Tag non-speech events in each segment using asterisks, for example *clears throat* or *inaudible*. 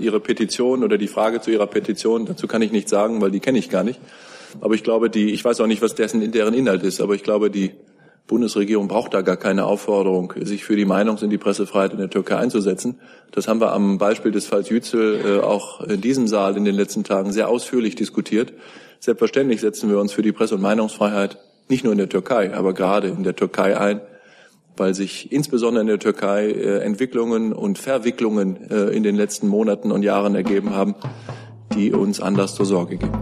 Ihre Petition oder die Frage zu Ihrer Petition, dazu kann ich nichts sagen, weil die kenne ich gar nicht. Aber ich glaube, die, ich weiß auch nicht, was dessen, deren Inhalt ist, aber ich glaube, die Bundesregierung braucht da gar keine Aufforderung, sich für die Meinungs- und die Pressefreiheit in der Türkei einzusetzen. Das haben wir am Beispiel des Falls Yücel äh, auch in diesem Saal in den letzten Tagen sehr ausführlich diskutiert. Selbstverständlich setzen wir uns für die Presse- und Meinungsfreiheit nicht nur in der Türkei, aber gerade in der Türkei ein, weil sich insbesondere in der Türkei äh, Entwicklungen und Verwicklungen äh, in den letzten Monaten und Jahren ergeben haben, die uns Anlass zur Sorge geben.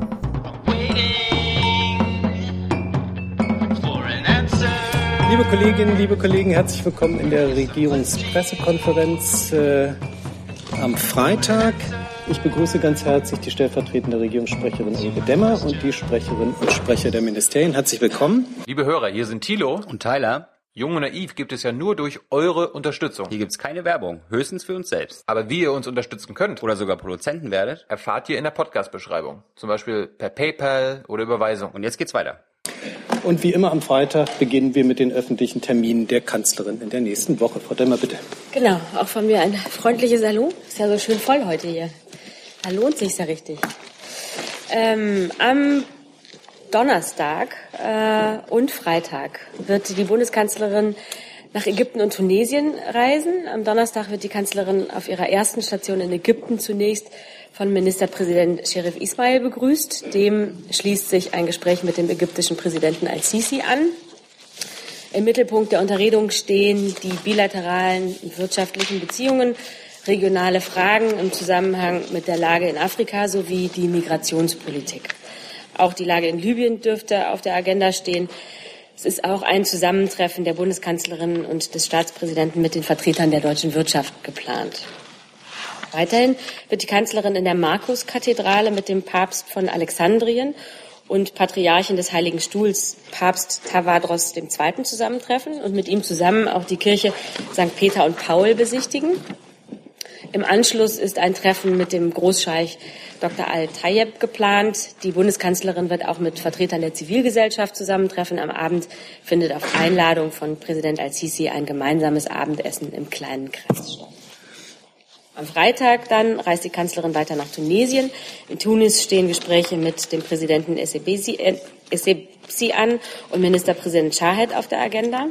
Liebe Kolleginnen, liebe Kollegen, herzlich willkommen in der Regierungspressekonferenz äh, am Freitag. Ich begrüße ganz herzlich die stellvertretende Regierungssprecherin Ulrike Demmer und die Sprecherinnen und Sprecher der Ministerien. Herzlich willkommen. Liebe Hörer, hier sind Thilo und Tyler. Jung und naiv gibt es ja nur durch eure Unterstützung. Hier gibt es keine Werbung, höchstens für uns selbst. Aber wie ihr uns unterstützen könnt oder sogar Produzenten werdet, erfahrt ihr in der Podcast-Beschreibung. Zum Beispiel per PayPal oder Überweisung. Und jetzt geht's weiter. Und wie immer am Freitag beginnen wir mit den öffentlichen Terminen der Kanzlerin in der nächsten Woche. Frau Demmer, bitte. Genau, auch von mir ein freundliches Hallo. Ist ja so schön voll heute hier. Da lohnt sich's ja richtig. Ähm, am Donnerstag äh, und Freitag wird die Bundeskanzlerin nach Ägypten und Tunesien reisen. Am Donnerstag wird die Kanzlerin auf ihrer ersten Station in Ägypten zunächst von Ministerpräsident Sherif Ismail begrüßt. Dem schließt sich ein Gespräch mit dem ägyptischen Präsidenten al-Sisi an. Im Mittelpunkt der Unterredung stehen die bilateralen wirtschaftlichen Beziehungen, regionale Fragen im Zusammenhang mit der Lage in Afrika sowie die Migrationspolitik. Auch die Lage in Libyen dürfte auf der Agenda stehen. Es ist auch ein Zusammentreffen der Bundeskanzlerin und des Staatspräsidenten mit den Vertretern der deutschen Wirtschaft geplant. Weiterhin wird die Kanzlerin in der Markuskathedrale mit dem Papst von Alexandrien und Patriarchen des Heiligen Stuhls, Papst Tavadros II. zusammentreffen und mit ihm zusammen auch die Kirche St. Peter und Paul besichtigen. Im Anschluss ist ein Treffen mit dem Großscheich Dr. Al-Tayeb geplant. Die Bundeskanzlerin wird auch mit Vertretern der Zivilgesellschaft zusammentreffen. Am Abend findet auf Einladung von Präsident al-Sisi ein gemeinsames Abendessen im kleinen Kreis statt. Am Freitag dann reist die Kanzlerin weiter nach Tunesien. In Tunis stehen Gespräche mit dem Präsidenten Essebsi äh, an und Ministerpräsident Shahed auf der Agenda.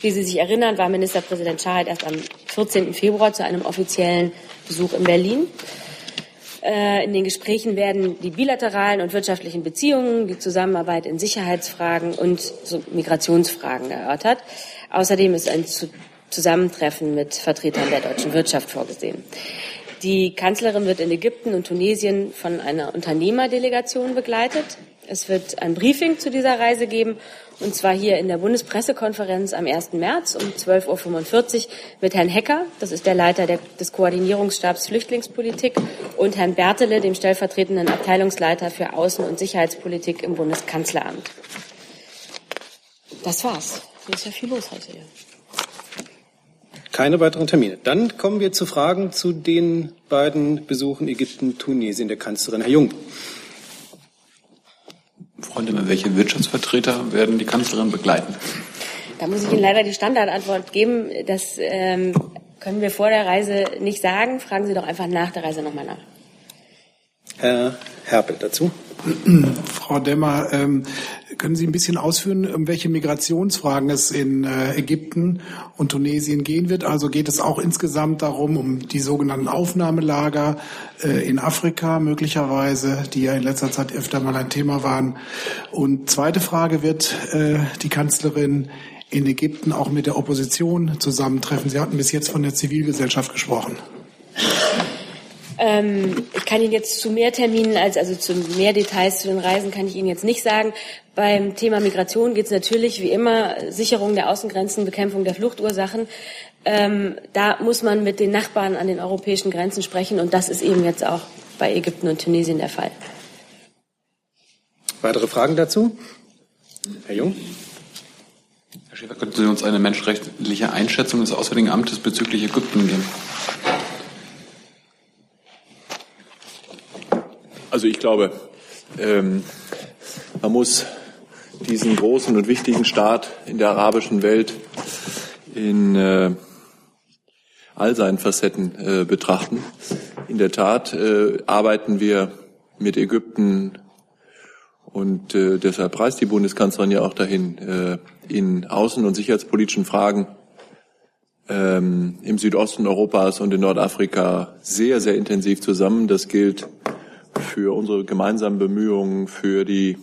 Wie Sie sich erinnern, war Ministerpräsident Shahed erst am 14. Februar zu einem offiziellen Besuch in Berlin. Äh, in den Gesprächen werden die bilateralen und wirtschaftlichen Beziehungen, die Zusammenarbeit in Sicherheitsfragen und Migrationsfragen erörtert. Außerdem ist ein Zusammentreffen mit Vertretern der deutschen Wirtschaft vorgesehen. Die Kanzlerin wird in Ägypten und Tunesien von einer Unternehmerdelegation begleitet. Es wird ein Briefing zu dieser Reise geben, und zwar hier in der Bundespressekonferenz am 1. März um 12.45 Uhr mit Herrn Hecker, das ist der Leiter der, des Koordinierungsstabs Flüchtlingspolitik, und Herrn Bertele, dem stellvertretenden Abteilungsleiter für Außen- und Sicherheitspolitik im Bundeskanzleramt. Das war's. Hier ist ja viel los heute hier. Keine weiteren Termine. Dann kommen wir zu Fragen zu den beiden Besuchen Ägypten, Tunesien der Kanzlerin. Herr Jung. Freunde, welche Wirtschaftsvertreter werden die Kanzlerin begleiten? Da muss ich Ihnen leider die Standardantwort geben. Das ähm, können wir vor der Reise nicht sagen. Fragen Sie doch einfach nach der Reise nochmal nach. Herr Herpel dazu. *clears throat* Frau Demmer, ähm, können Sie ein bisschen ausführen, um welche Migrationsfragen es in äh, Ägypten und Tunesien gehen wird? Also geht es auch insgesamt darum, um die sogenannten Aufnahmelager äh, in Afrika möglicherweise, die ja in letzter Zeit öfter mal ein Thema waren. Und zweite Frage wird äh, die Kanzlerin in Ägypten auch mit der Opposition zusammentreffen. Sie hatten bis jetzt von der Zivilgesellschaft gesprochen. Ähm, ich kann Ihnen jetzt zu mehr Terminen, als also zu mehr Details zu den Reisen kann ich Ihnen jetzt nicht sagen. Beim Thema Migration geht es natürlich wie immer Sicherung der Außengrenzen, Bekämpfung der Fluchtursachen. Ähm, da muss man mit den Nachbarn an den europäischen Grenzen sprechen und das ist eben jetzt auch bei Ägypten und Tunesien der Fall. Weitere Fragen dazu? Herr Jung? Herr Schäfer, könnten Sie uns eine menschenrechtliche Einschätzung des Auswärtigen Amtes bezüglich Ägypten geben? Also ich glaube, ähm, man muss diesen großen und wichtigen Staat in der arabischen Welt in äh, all seinen Facetten äh, betrachten. In der Tat äh, arbeiten wir mit Ägypten und äh, deshalb reist die Bundeskanzlerin ja auch dahin, äh, in außen- und sicherheitspolitischen Fragen ähm, im Südosten Europas und in Nordafrika sehr, sehr intensiv zusammen. Das gilt für unsere gemeinsamen Bemühungen für die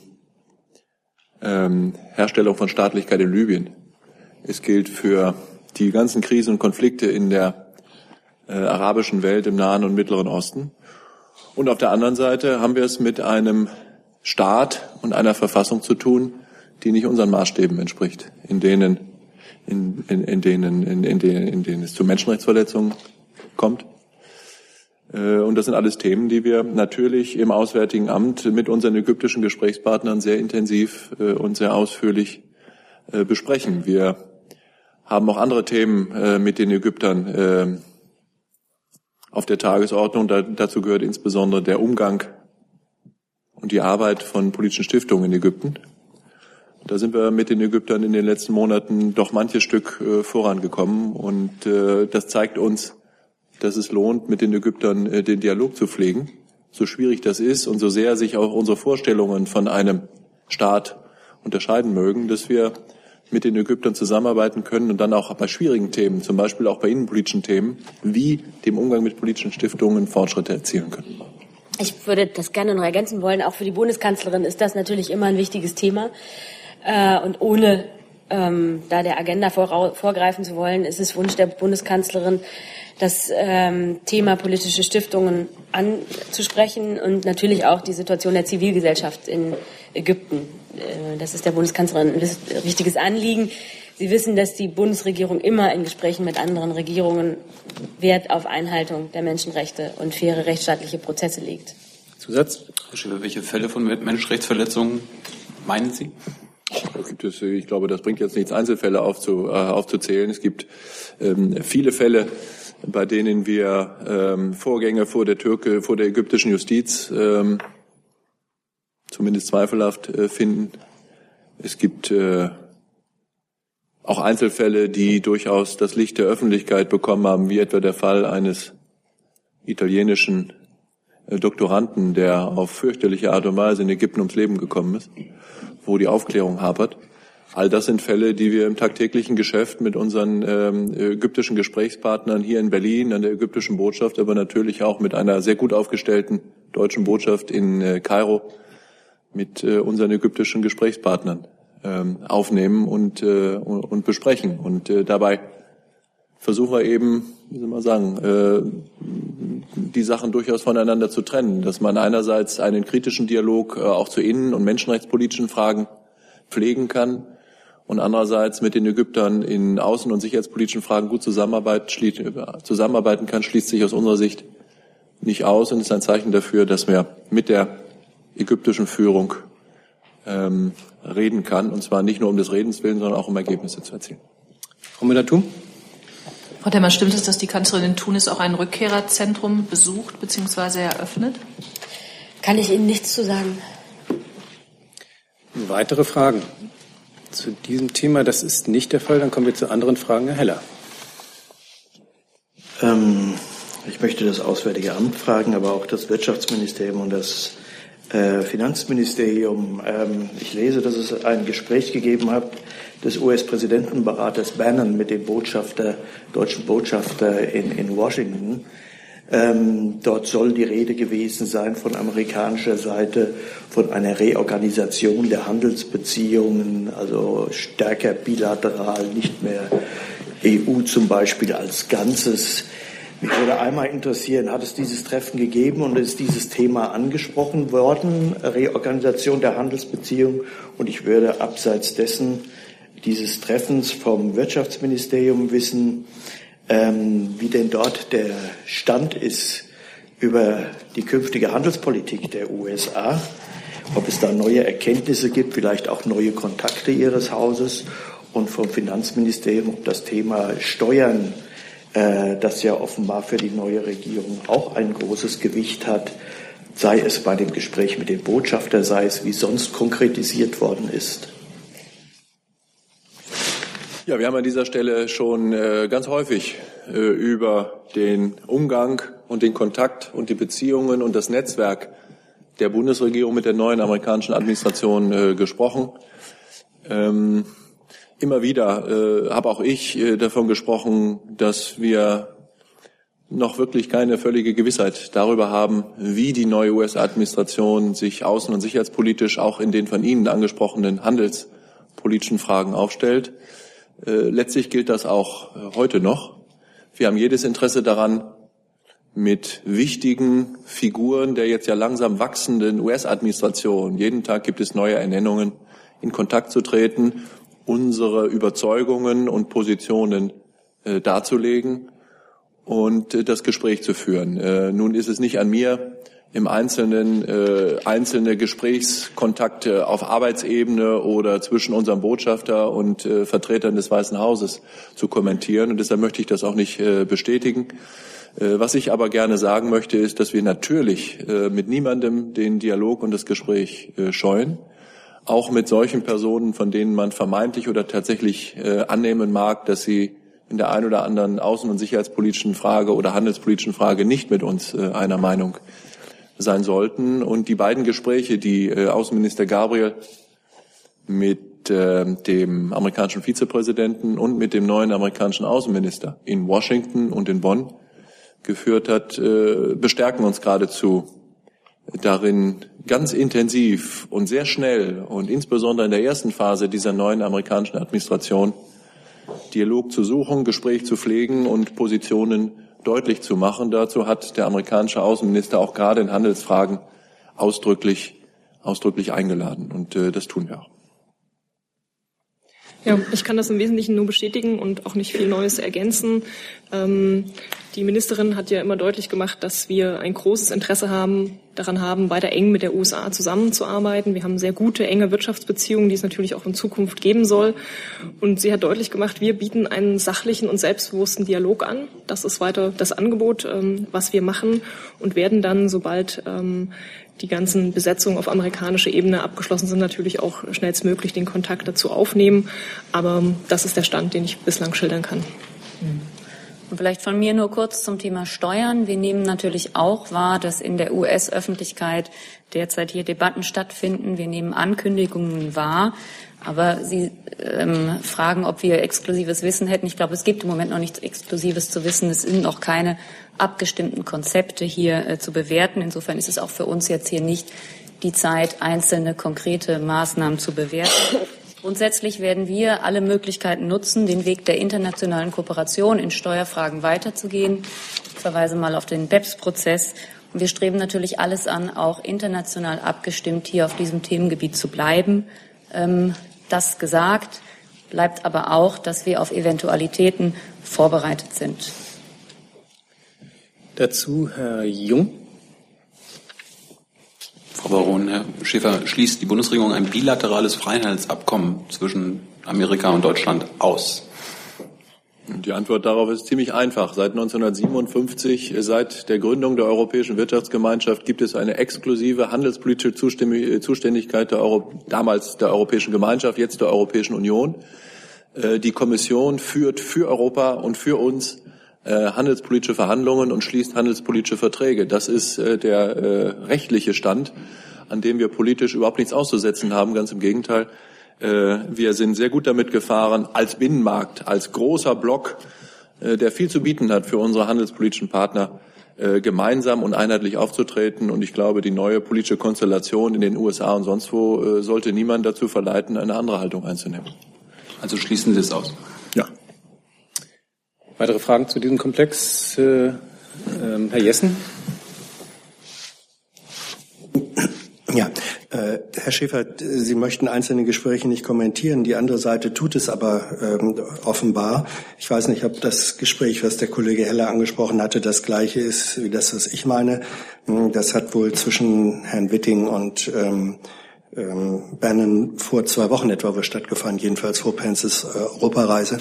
ähm, Herstellung von Staatlichkeit in Libyen. Es gilt für die ganzen Krisen und Konflikte in der äh, arabischen Welt im Nahen und Mittleren Osten. Und auf der anderen Seite haben wir es mit einem Staat und einer Verfassung zu tun, die nicht unseren Maßstäben entspricht, in denen, in, in, in denen, in, in, denen, in denen es zu Menschenrechtsverletzungen kommt. Äh, und das sind alles Themen, die wir natürlich im Auswärtigen Amt mit unseren ägyptischen Gesprächspartnern sehr intensiv äh, und sehr ausführlich äh, besprechen. Wir haben auch andere Themen mit den Ägyptern auf der Tagesordnung. dazu gehört insbesondere der Umgang und die Arbeit von politischen Stiftungen in Ägypten. Da sind wir mit den Ägyptern in den letzten Monaten doch manches Stück vorangekommen und das zeigt uns, dass es lohnt, mit den Ägyptern äh, den Dialog zu pflegen. So schwierig das ist und so sehr sich auch unsere Vorstellungen von einem Staat unterscheiden mögen, dass wir mit den Ägyptern zusammenarbeiten können und dann auch bei schwierigen Themen, zum Beispiel auch bei innenpolitischen Themen, wie dem Umgang mit politischen Stiftungen Fortschritte erzielen können. Ich würde das gerne noch ergänzen wollen. Auch für die Bundeskanzlerin ist das natürlich immer ein wichtiges Thema. Äh, und ohne ähm, da der Agenda vorgreifen zu wollen, ist es Wunsch der Bundeskanzlerin, das ähm, Thema politische Stiftungen anzusprechen und natürlich auch die Situation der Zivilgesellschaft in Ägypten. Äh, das ist der Bundeskanzlerin ein wichtiges Anliegen. Sie wissen, dass die Bundesregierung immer in Gesprächen mit anderen Regierungen Wert auf Einhaltung der Menschenrechte und faire rechtsstaatliche Prozesse legt. Zusatz? Herr Schäfer, welche Fälle von Menschenrechtsverletzungen meinen Sie? Ich glaube, das bringt jetzt nichts, Einzelfälle aufzu, äh, aufzuzählen. Es gibt ähm, viele Fälle, bei denen wir ähm, Vorgänge vor der Türke, vor der ägyptischen Justiz ähm, zumindest zweifelhaft äh, finden. Es gibt äh, auch Einzelfälle, die durchaus das Licht der Öffentlichkeit bekommen haben, wie etwa der Fall eines italienischen äh, Doktoranden, der auf fürchterliche Art und Weise in Ägypten ums Leben gekommen ist, wo die Aufklärung hapert. All das sind Fälle, die wir im tagtäglichen Geschäft mit unseren ähm, ägyptischen Gesprächspartnern hier in Berlin, an der ägyptischen Botschaft, aber natürlich auch mit einer sehr gut aufgestellten deutschen Botschaft in äh, Kairo, mit äh, unseren ägyptischen Gesprächspartnern ähm, aufnehmen und, äh, und besprechen. Und äh, dabei versuchen wir eben, wie soll man sagen, äh, die Sachen durchaus voneinander zu trennen, dass man einerseits einen kritischen Dialog äh, auch zu innen- und menschenrechtspolitischen Fragen pflegen kann und andererseits mit den Ägyptern in außen- und sicherheitspolitischen Fragen gut zusammenarbeiten kann, schließt sich aus unserer Sicht nicht aus und ist ein Zeichen dafür, dass wir mit der ägyptischen Führung ähm, reden kann, und zwar nicht nur um des Redens willen, sondern auch um Ergebnisse zu erzielen. Frau Müller-Thum. Frau Demmer, stimmt es, dass die Kanzlerin in Tunis auch ein Rückkehrerzentrum besucht bzw. eröffnet? Kann ich Ihnen nichts zu sagen. Weitere Fragen zu diesem Thema? Das ist nicht der Fall. Dann kommen wir zu anderen Fragen. Herr Heller. Ähm, ich möchte das Auswärtige Amt fragen, aber auch das Wirtschaftsministerium und das äh, Finanzministerium. Ähm, ich lese, dass es ein Gespräch gegeben hat des US-Präsidentenberaters Bannon mit dem Botschafter, deutschen Botschafter in, in Washington. Ähm, dort soll die Rede gewesen sein von amerikanischer Seite von einer Reorganisation der Handelsbeziehungen, also stärker bilateral, nicht mehr EU zum Beispiel als Ganzes. Mich würde einmal interessieren, hat es dieses Treffen gegeben und ist dieses Thema angesprochen worden, Reorganisation der Handelsbeziehungen? Und ich würde abseits dessen dieses Treffens vom Wirtschaftsministerium wissen, ähm, wie denn dort der Stand ist über die künftige Handelspolitik der USA, ob es da neue Erkenntnisse gibt, vielleicht auch neue Kontakte Ihres Hauses und vom Finanzministerium, ob das Thema Steuern äh, das ja offenbar für die neue Regierung auch ein großes Gewicht hat, sei es bei dem Gespräch mit dem Botschafter, sei es wie sonst konkretisiert worden ist. Ja, wir haben an dieser Stelle schon äh, ganz häufig äh, über den Umgang und den Kontakt und die Beziehungen und das Netzwerk der Bundesregierung mit der neuen amerikanischen Administration äh, gesprochen. Ähm, immer wieder äh, habe auch ich äh, davon gesprochen, dass wir noch wirklich keine völlige Gewissheit darüber haben, wie die neue US-Administration sich außen- und sicherheitspolitisch auch in den von Ihnen angesprochenen handelspolitischen Fragen aufstellt. Äh, letztlich gilt das auch äh, heute noch. Wir haben jedes Interesse daran, mit wichtigen Figuren der jetzt ja langsam wachsenden US-Administration, jeden Tag gibt es neue Ernennungen, in Kontakt zu treten, unsere Überzeugungen und Positionen äh, darzulegen und äh, das Gespräch zu führen. Äh, nun ist es nicht an mir, im Einzelnen äh, einzelne Gesprächskontakte auf Arbeitsebene oder zwischen unserem Botschafter und äh, Vertretern des Weißen Hauses zu kommentieren. Und deshalb möchte ich das auch nicht äh, bestätigen. Äh, was ich aber gerne sagen möchte, ist, dass wir natürlich äh, mit niemandem den Dialog und das Gespräch äh, scheuen. Auch mit solchen Personen, von denen man vermeintlich oder tatsächlich annehmen mag, dass sie in der einen oder anderen außen- und sicherheitspolitischen Frage oder handelspolitischen Frage nicht mit uns einer Meinung sein sollten. Und die beiden Gespräche, die Außenminister Gabriel mit dem amerikanischen Vizepräsidenten und mit dem neuen amerikanischen Außenminister in Washington und in Bonn geführt hat, äh, bestärken uns geradezu darin, ganz intensiv und sehr schnell und insbesondere in der ersten Phase dieser neuen amerikanischen Administration Dialog zu suchen, Gespräch zu pflegen und Positionen deutlich zu machen. Dazu hat der amerikanische Außenminister auch gerade in Handelsfragen ausdrücklich, ausdrücklich eingeladen. Und äh, das tun wir auch. Ja, ich kann das im Wesentlichen nur bestätigen und auch nicht viel Neues ergänzen. Ähm, die Ministerin hat ja immer deutlich gemacht, dass wir ein großes Interesse haben, daran haben, weiter eng mit der USA zusammenzuarbeiten. Wir haben sehr gute, enge Wirtschaftsbeziehungen, die es natürlich auch in Zukunft geben soll. Und sie hat deutlich gemacht, wir bieten einen sachlichen und selbstbewussten Dialog an. Das ist weiter das Angebot, ähm, was wir machen und werden dann, sobald ähm, die ganzen Besetzungen auf amerikanischer Ebene abgeschlossen sind, natürlich auch schnellstmöglich den Kontakt dazu aufnehmen. Aber das ist der Stand, den ich bislang schildern kann. Und vielleicht von mir nur kurz zum Thema Steuern. Wir nehmen natürlich auch wahr, dass in der US-Öffentlichkeit derzeit hier Debatten stattfinden. Wir nehmen Ankündigungen wahr. Aber Sie ähm, fragen, ob wir exklusives Wissen hätten. Ich glaube, es gibt im Moment noch nichts Exklusives zu wissen. Es sind noch keine abgestimmten Konzepte hier äh, zu bewerten. Insofern ist es auch für uns jetzt hier nicht die Zeit, einzelne konkrete Maßnahmen zu bewerten. Grundsätzlich werden wir alle Möglichkeiten nutzen, den Weg der internationalen Kooperation in Steuerfragen weiterzugehen. Ich verweise mal auf den BEPS-Prozess. Und wir streben natürlich alles an, auch international abgestimmt hier auf diesem Themengebiet zu bleiben. Ähm, das gesagt bleibt aber auch, dass wir auf Eventualitäten vorbereitet sind. Dazu Herr Jung. Frau Baron, Herr Schäfer, schließt die Bundesregierung ein bilaterales Freihandelsabkommen zwischen Amerika und Deutschland aus? Die Antwort darauf ist ziemlich einfach. Seit 1957, seit der Gründung der Europäischen Wirtschaftsgemeinschaft, gibt es eine exklusive handelspolitische Zuständigkeit der Euro, damals der Europäischen Gemeinschaft, jetzt der Europäischen Union. Äh, die Kommission führt für Europa und für uns äh, handelspolitische Verhandlungen und schließt handelspolitische Verträge. Das ist äh, der rechtliche Stand, an dem wir politisch überhaupt nichts auszusetzen haben. Ganz im Gegenteil. Äh, wir sind sehr gut damit gefahren, als Binnenmarkt, als großer Block, äh, der viel zu bieten hat für unsere handelspolitischen Partner, äh, gemeinsam und einheitlich aufzutreten. Und ich glaube, die neue politische Konstellation in den USA und sonst wo sollte niemand dazu verleiten, eine andere Haltung einzunehmen. Also schließen Sie es aus? Ja. Weitere Fragen zu diesem Komplex? Äh, Herr Jessen? Ja, Herr Schäfer, Sie möchten einzelne Gespräche nicht kommentieren. Die andere Seite tut es aber ähm, offenbar. Ich weiß nicht, ob das Gespräch, was der Kollege Heller angesprochen hatte, das gleiche ist wie das, was ich meine. Hm, das hat wohl zwischen Herrn Witting und ähm, ähm, Bannon vor zwei Wochen etwa wohl stattgefunden, jedenfalls vor Pences äh, Europareise.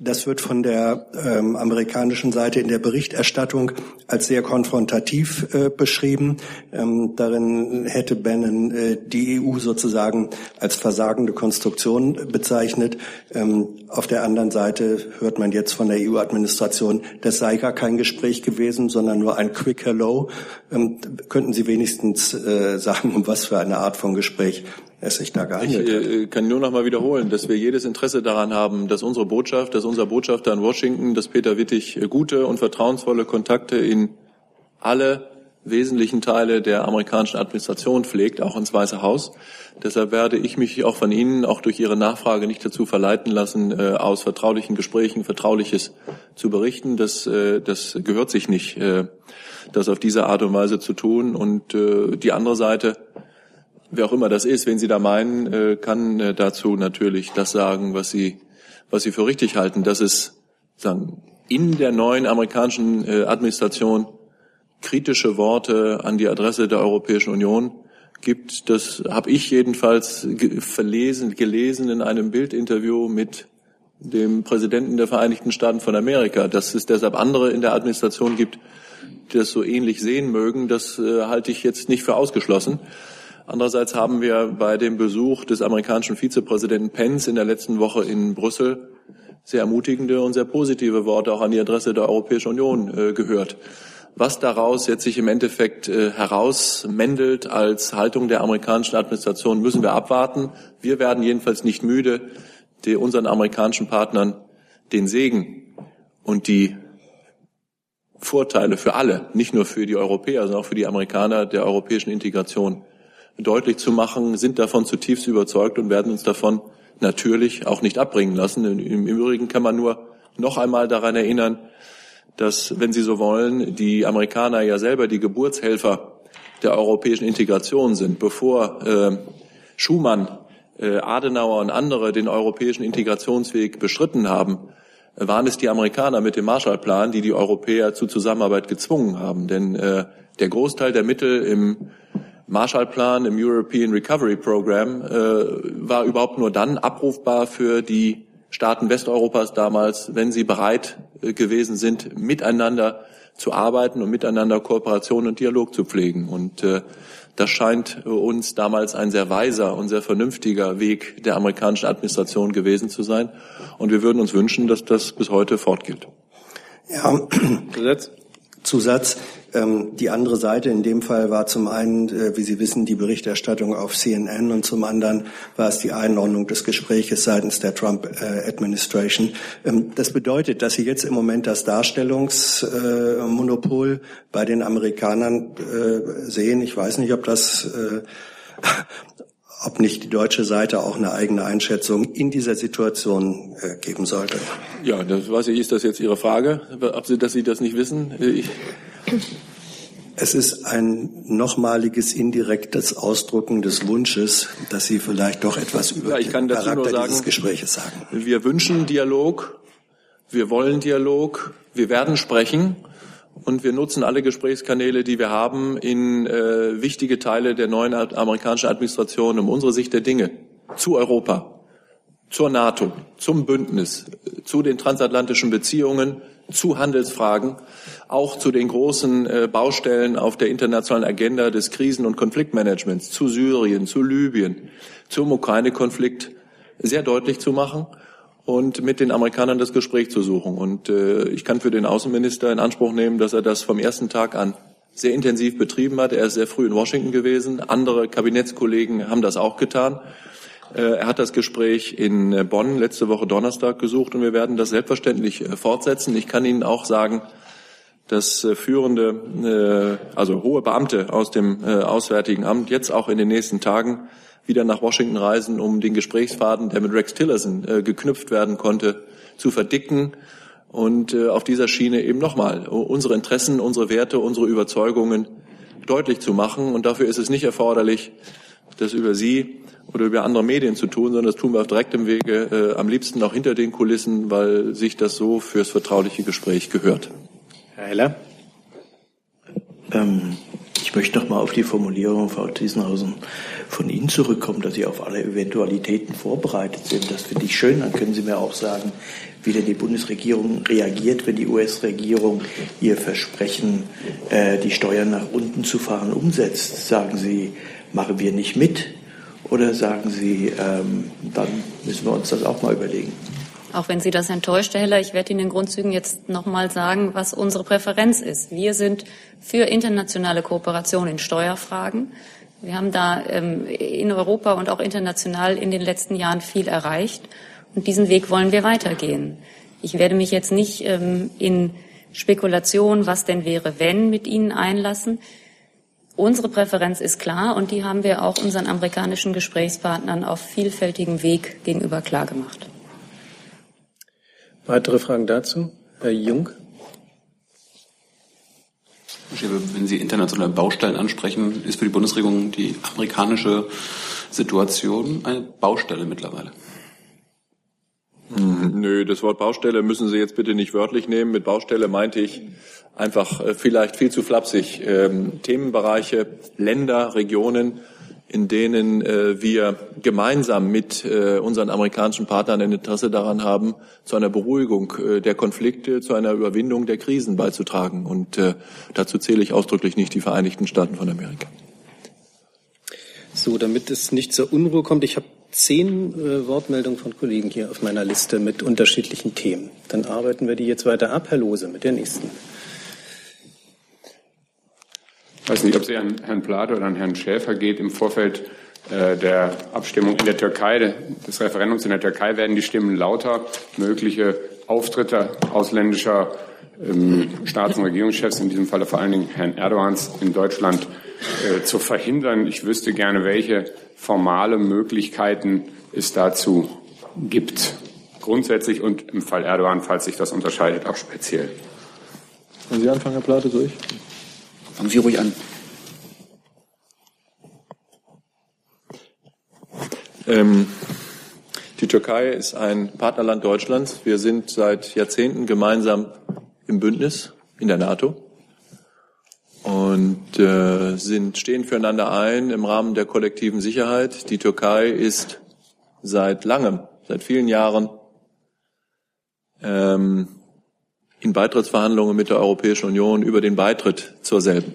Das wird von der ähm, amerikanischen Seite in der Berichterstattung als sehr konfrontativ äh, beschrieben. Ähm, darin hätte Bannon äh, die EU sozusagen als versagende Konstruktion bezeichnet. Ähm, auf der anderen Seite hört man jetzt von der EU-Administration, das sei gar kein Gespräch gewesen, sondern nur ein Quick Hello. Ähm, könnten Sie wenigstens äh, sagen, um was für eine Art von Gespräch es sich da gehandelt ich, hat? Ich kann nur noch mal wiederholen, dass wir jedes Interesse daran haben, dass unsere Botschaft, dass unser Botschafter in Washington, dass Peter Wittig äh, gute und vertrauensvolle Kontakte in alle wesentlichen Teile der amerikanischen Administration pflegt, auch ins Weiße Haus. Deshalb werde ich mich auch von Ihnen, auch durch Ihre Nachfrage, nicht dazu verleiten lassen, äh, aus vertraulichen Gesprächen Vertrauliches zu berichten. Das, äh, das gehört sich nicht, äh, das auf diese Art und Weise zu tun. Und äh, die andere Seite, wer auch immer das ist, wenn Sie da meinen, äh, kann äh, dazu natürlich das sagen, was Sie, was Sie für richtig halten, dass es sagen, in der neuen amerikanischen äh, Administration kritische Worte an die Adresse der Europäischen Union gibt. Das habe ich jedenfalls verlesen, gelesen in einem Bildinterview mit dem Präsidenten der Vereinigten Staaten von Amerika. Dass es deshalb andere in der Administration gibt, das so ähnlich sehen mögen, das äh, halte ich jetzt nicht für ausgeschlossen. Andererseits haben wir bei dem Besuch des amerikanischen Vizepräsidenten Pence in der letzten Woche in Brüssel sehr ermutigende und sehr positive Worte auch an die Adresse der Europäischen Union äh, gehört. Was daraus jetzt sich im Endeffekt äh, herausmändelt als Haltung der amerikanischen Administration, müssen wir abwarten. Wir werden jedenfalls nicht müde, die, unseren amerikanischen Partnern den Segen und die Vorteile für alle, nicht nur für die Europäer, sondern auch für die Amerikaner der europäischen Integration deutlich zu machen, sind davon zutiefst überzeugt und werden uns davon natürlich auch nicht abbringen lassen. Im Übrigen kann man nur noch einmal daran erinnern, dass, wenn Sie so wollen, die Amerikaner ja selber die Geburtshelfer der europäischen Integration sind. Bevor äh, Schumann, äh, Adenauer und andere den europäischen Integrationsweg beschritten haben, waren es die Amerikaner mit dem Marshallplan, die die Europäer zu Zusammenarbeit gezwungen haben. Denn äh, der Großteil der Mittel im Marshallplan, im European Recovery Program, äh, war überhaupt nur dann abrufbar für die Staaten Westeuropas damals, wenn sie bereit äh, gewesen sind, miteinander zu arbeiten und miteinander Kooperation und Dialog zu pflegen. Und äh, das scheint äh, uns damals ein sehr weiser und sehr vernünftiger Weg der amerikanischen Administration gewesen zu sein. Und wir würden uns wünschen, dass das bis heute fortgilt. Ja, Zusatz. Zusatz. Ähm, die andere Seite in dem Fall war zum einen, äh, wie Sie wissen, die Berichterstattung auf CNN und zum anderen war es die Einordnung des Gespräches seitens der Trump-Administration. Ähm, das bedeutet, dass Sie jetzt im Moment das Darstellungsmonopol äh, bei den Amerikanern äh, sehen. Ich weiß nicht, ob das ob nicht die deutsche Seite auch eine eigene Einschätzung in dieser Situation äh, geben sollte. Ja, das weiß ich, ist das jetzt Ihre Frage, ob Sie, dass Sie das nicht wissen? Ich es ist ein nochmaliges indirektes Ausdrucken des Wunsches, dass Sie vielleicht doch etwas über ja, ich kann den Charakter sagen, dieses Gespräches sagen. Wir wünschen Dialog, wir wollen Dialog, wir werden sprechen und wir nutzen alle Gesprächskanäle, die wir haben, in äh, wichtige Teile der neuen amerikanischen Administration, um unsere Sicht der Dinge zu Europa, zur NATO, zum Bündnis, zu den transatlantischen Beziehungen, zu Handelsfragen, auch zu den großen äh, Baustellen auf der internationalen Agenda des Krisen- und Konfliktmanagements, zu Syrien, zu Libyen, zum Ukraine-Konflikt sehr deutlich zu machen und mit den Amerikanern das Gespräch zu suchen. Und äh, ich kann für den Außenminister in Anspruch nehmen, dass er das vom ersten Tag an sehr intensiv betrieben hat. Er ist sehr früh in Washington gewesen. Andere Kabinettskollegen haben das auch getan. Äh, er hat das Gespräch in äh, Bonn letzte Woche Donnerstag gesucht und wir werden das selbstverständlich äh, fortsetzen. Ich kann Ihnen auch sagen, dass führende, also hohe Beamte aus dem Auswärtigen Amt jetzt auch in den nächsten Tagen wieder nach Washington reisen, um den Gesprächsfaden, der mit Rex Tillerson geknüpft werden konnte, zu verdicken und auf dieser Schiene eben nochmal unsere Interessen, unsere Werte, unsere Überzeugungen deutlich zu machen. Und dafür ist es nicht erforderlich, das über Sie oder über andere Medien zu tun, sondern das tun wir auf direktem Wege, äh, am liebsten auch hinter den Kulissen, weil sich das so fürs vertrauliche Gespräch gehört. Herr Heller. Ähm, Ich möchte noch mal auf die Formulierung, Frau Thiesenhausen, von Ihnen zurückkommen, dass Sie auf alle Eventualitäten vorbereitet sind. Das finde ich schön. Dann können Sie mir auch sagen, wie denn die Bundesregierung reagiert, wenn die US-Regierung ihr Versprechen, äh, die Steuern nach unten zu fahren, umsetzt. Sagen Sie, machen wir nicht mit? Oder sagen Sie, ähm, dann müssen wir uns das auch mal überlegen? Auch wenn Sie das enttäuscht, Herr Heller, ich werde Ihnen in Grundzügen jetzt noch mal sagen, was unsere Präferenz ist. Wir sind für internationale Kooperation in Steuerfragen. Wir haben da ähm, in Europa und auch international in den letzten Jahren viel erreicht. Und diesen Weg wollen wir weitergehen. Ich werde mich jetzt nicht ähm, in Spekulation, was denn wäre, wenn, mit Ihnen einlassen. Unsere Präferenz ist klar und die haben wir auch unseren amerikanischen Gesprächspartnern auf vielfältigem Weg gegenüber klargemacht. Weitere Fragen dazu? Herr Jung. Wenn Sie internationale Baustellen ansprechen, ist für die Bundesregierung die amerikanische Situation eine Baustelle mittlerweile? Hm, nö, das Wort Baustelle müssen Sie jetzt bitte nicht wörtlich nehmen. Mit Baustelle meinte ich einfach äh, vielleicht viel zu flapsig ähm, Themenbereiche, Länder, Regionen, in denen äh, wir gemeinsam mit äh, unseren amerikanischen Partnern ein Interesse daran haben, zu einer Beruhigung äh, der Konflikte, zu einer Überwindung der Krisen beizutragen. Und äh, dazu zähle ich ausdrücklich nicht die Vereinigten Staaten von Amerika. So, damit es nicht zur Unruhe kommt, ich habe zehn äh, Wortmeldungen von Kollegen hier auf meiner Liste mit unterschiedlichen Themen. Dann arbeiten wir die jetzt weiter ab. Herr Lose mit der nächsten. Ich weiß nicht, ob es an Herrn Plate oder an Herrn Schäfer geht. Im Vorfeld äh, der Abstimmung in der Türkei, des Referendums in der Türkei, werden die Stimmen lauter. Mögliche Auftritte ausländischer ähm, Staats- und Regierungschefs, in diesem Falle vor allen Dingen Herrn Erdogans, in Deutschland äh, zu verhindern. Ich wüsste gerne, welche formale Möglichkeiten es dazu gibt. Grundsätzlich und im Fall Erdogan, falls sich das unterscheidet, auch speziell. Wollen Sie anfangen, Herr Plate, durch? Fangen Sie ruhig an. Ähm, die Türkei ist ein Partnerland Deutschlands. Wir sind seit Jahrzehnten gemeinsam im Bündnis in der NATO und äh, sind, stehen füreinander ein im Rahmen der kollektiven Sicherheit. Die Türkei ist seit langem, seit vielen Jahren ähm, in Beitrittsverhandlungen mit der Europäischen Union über den Beitritt zur selben.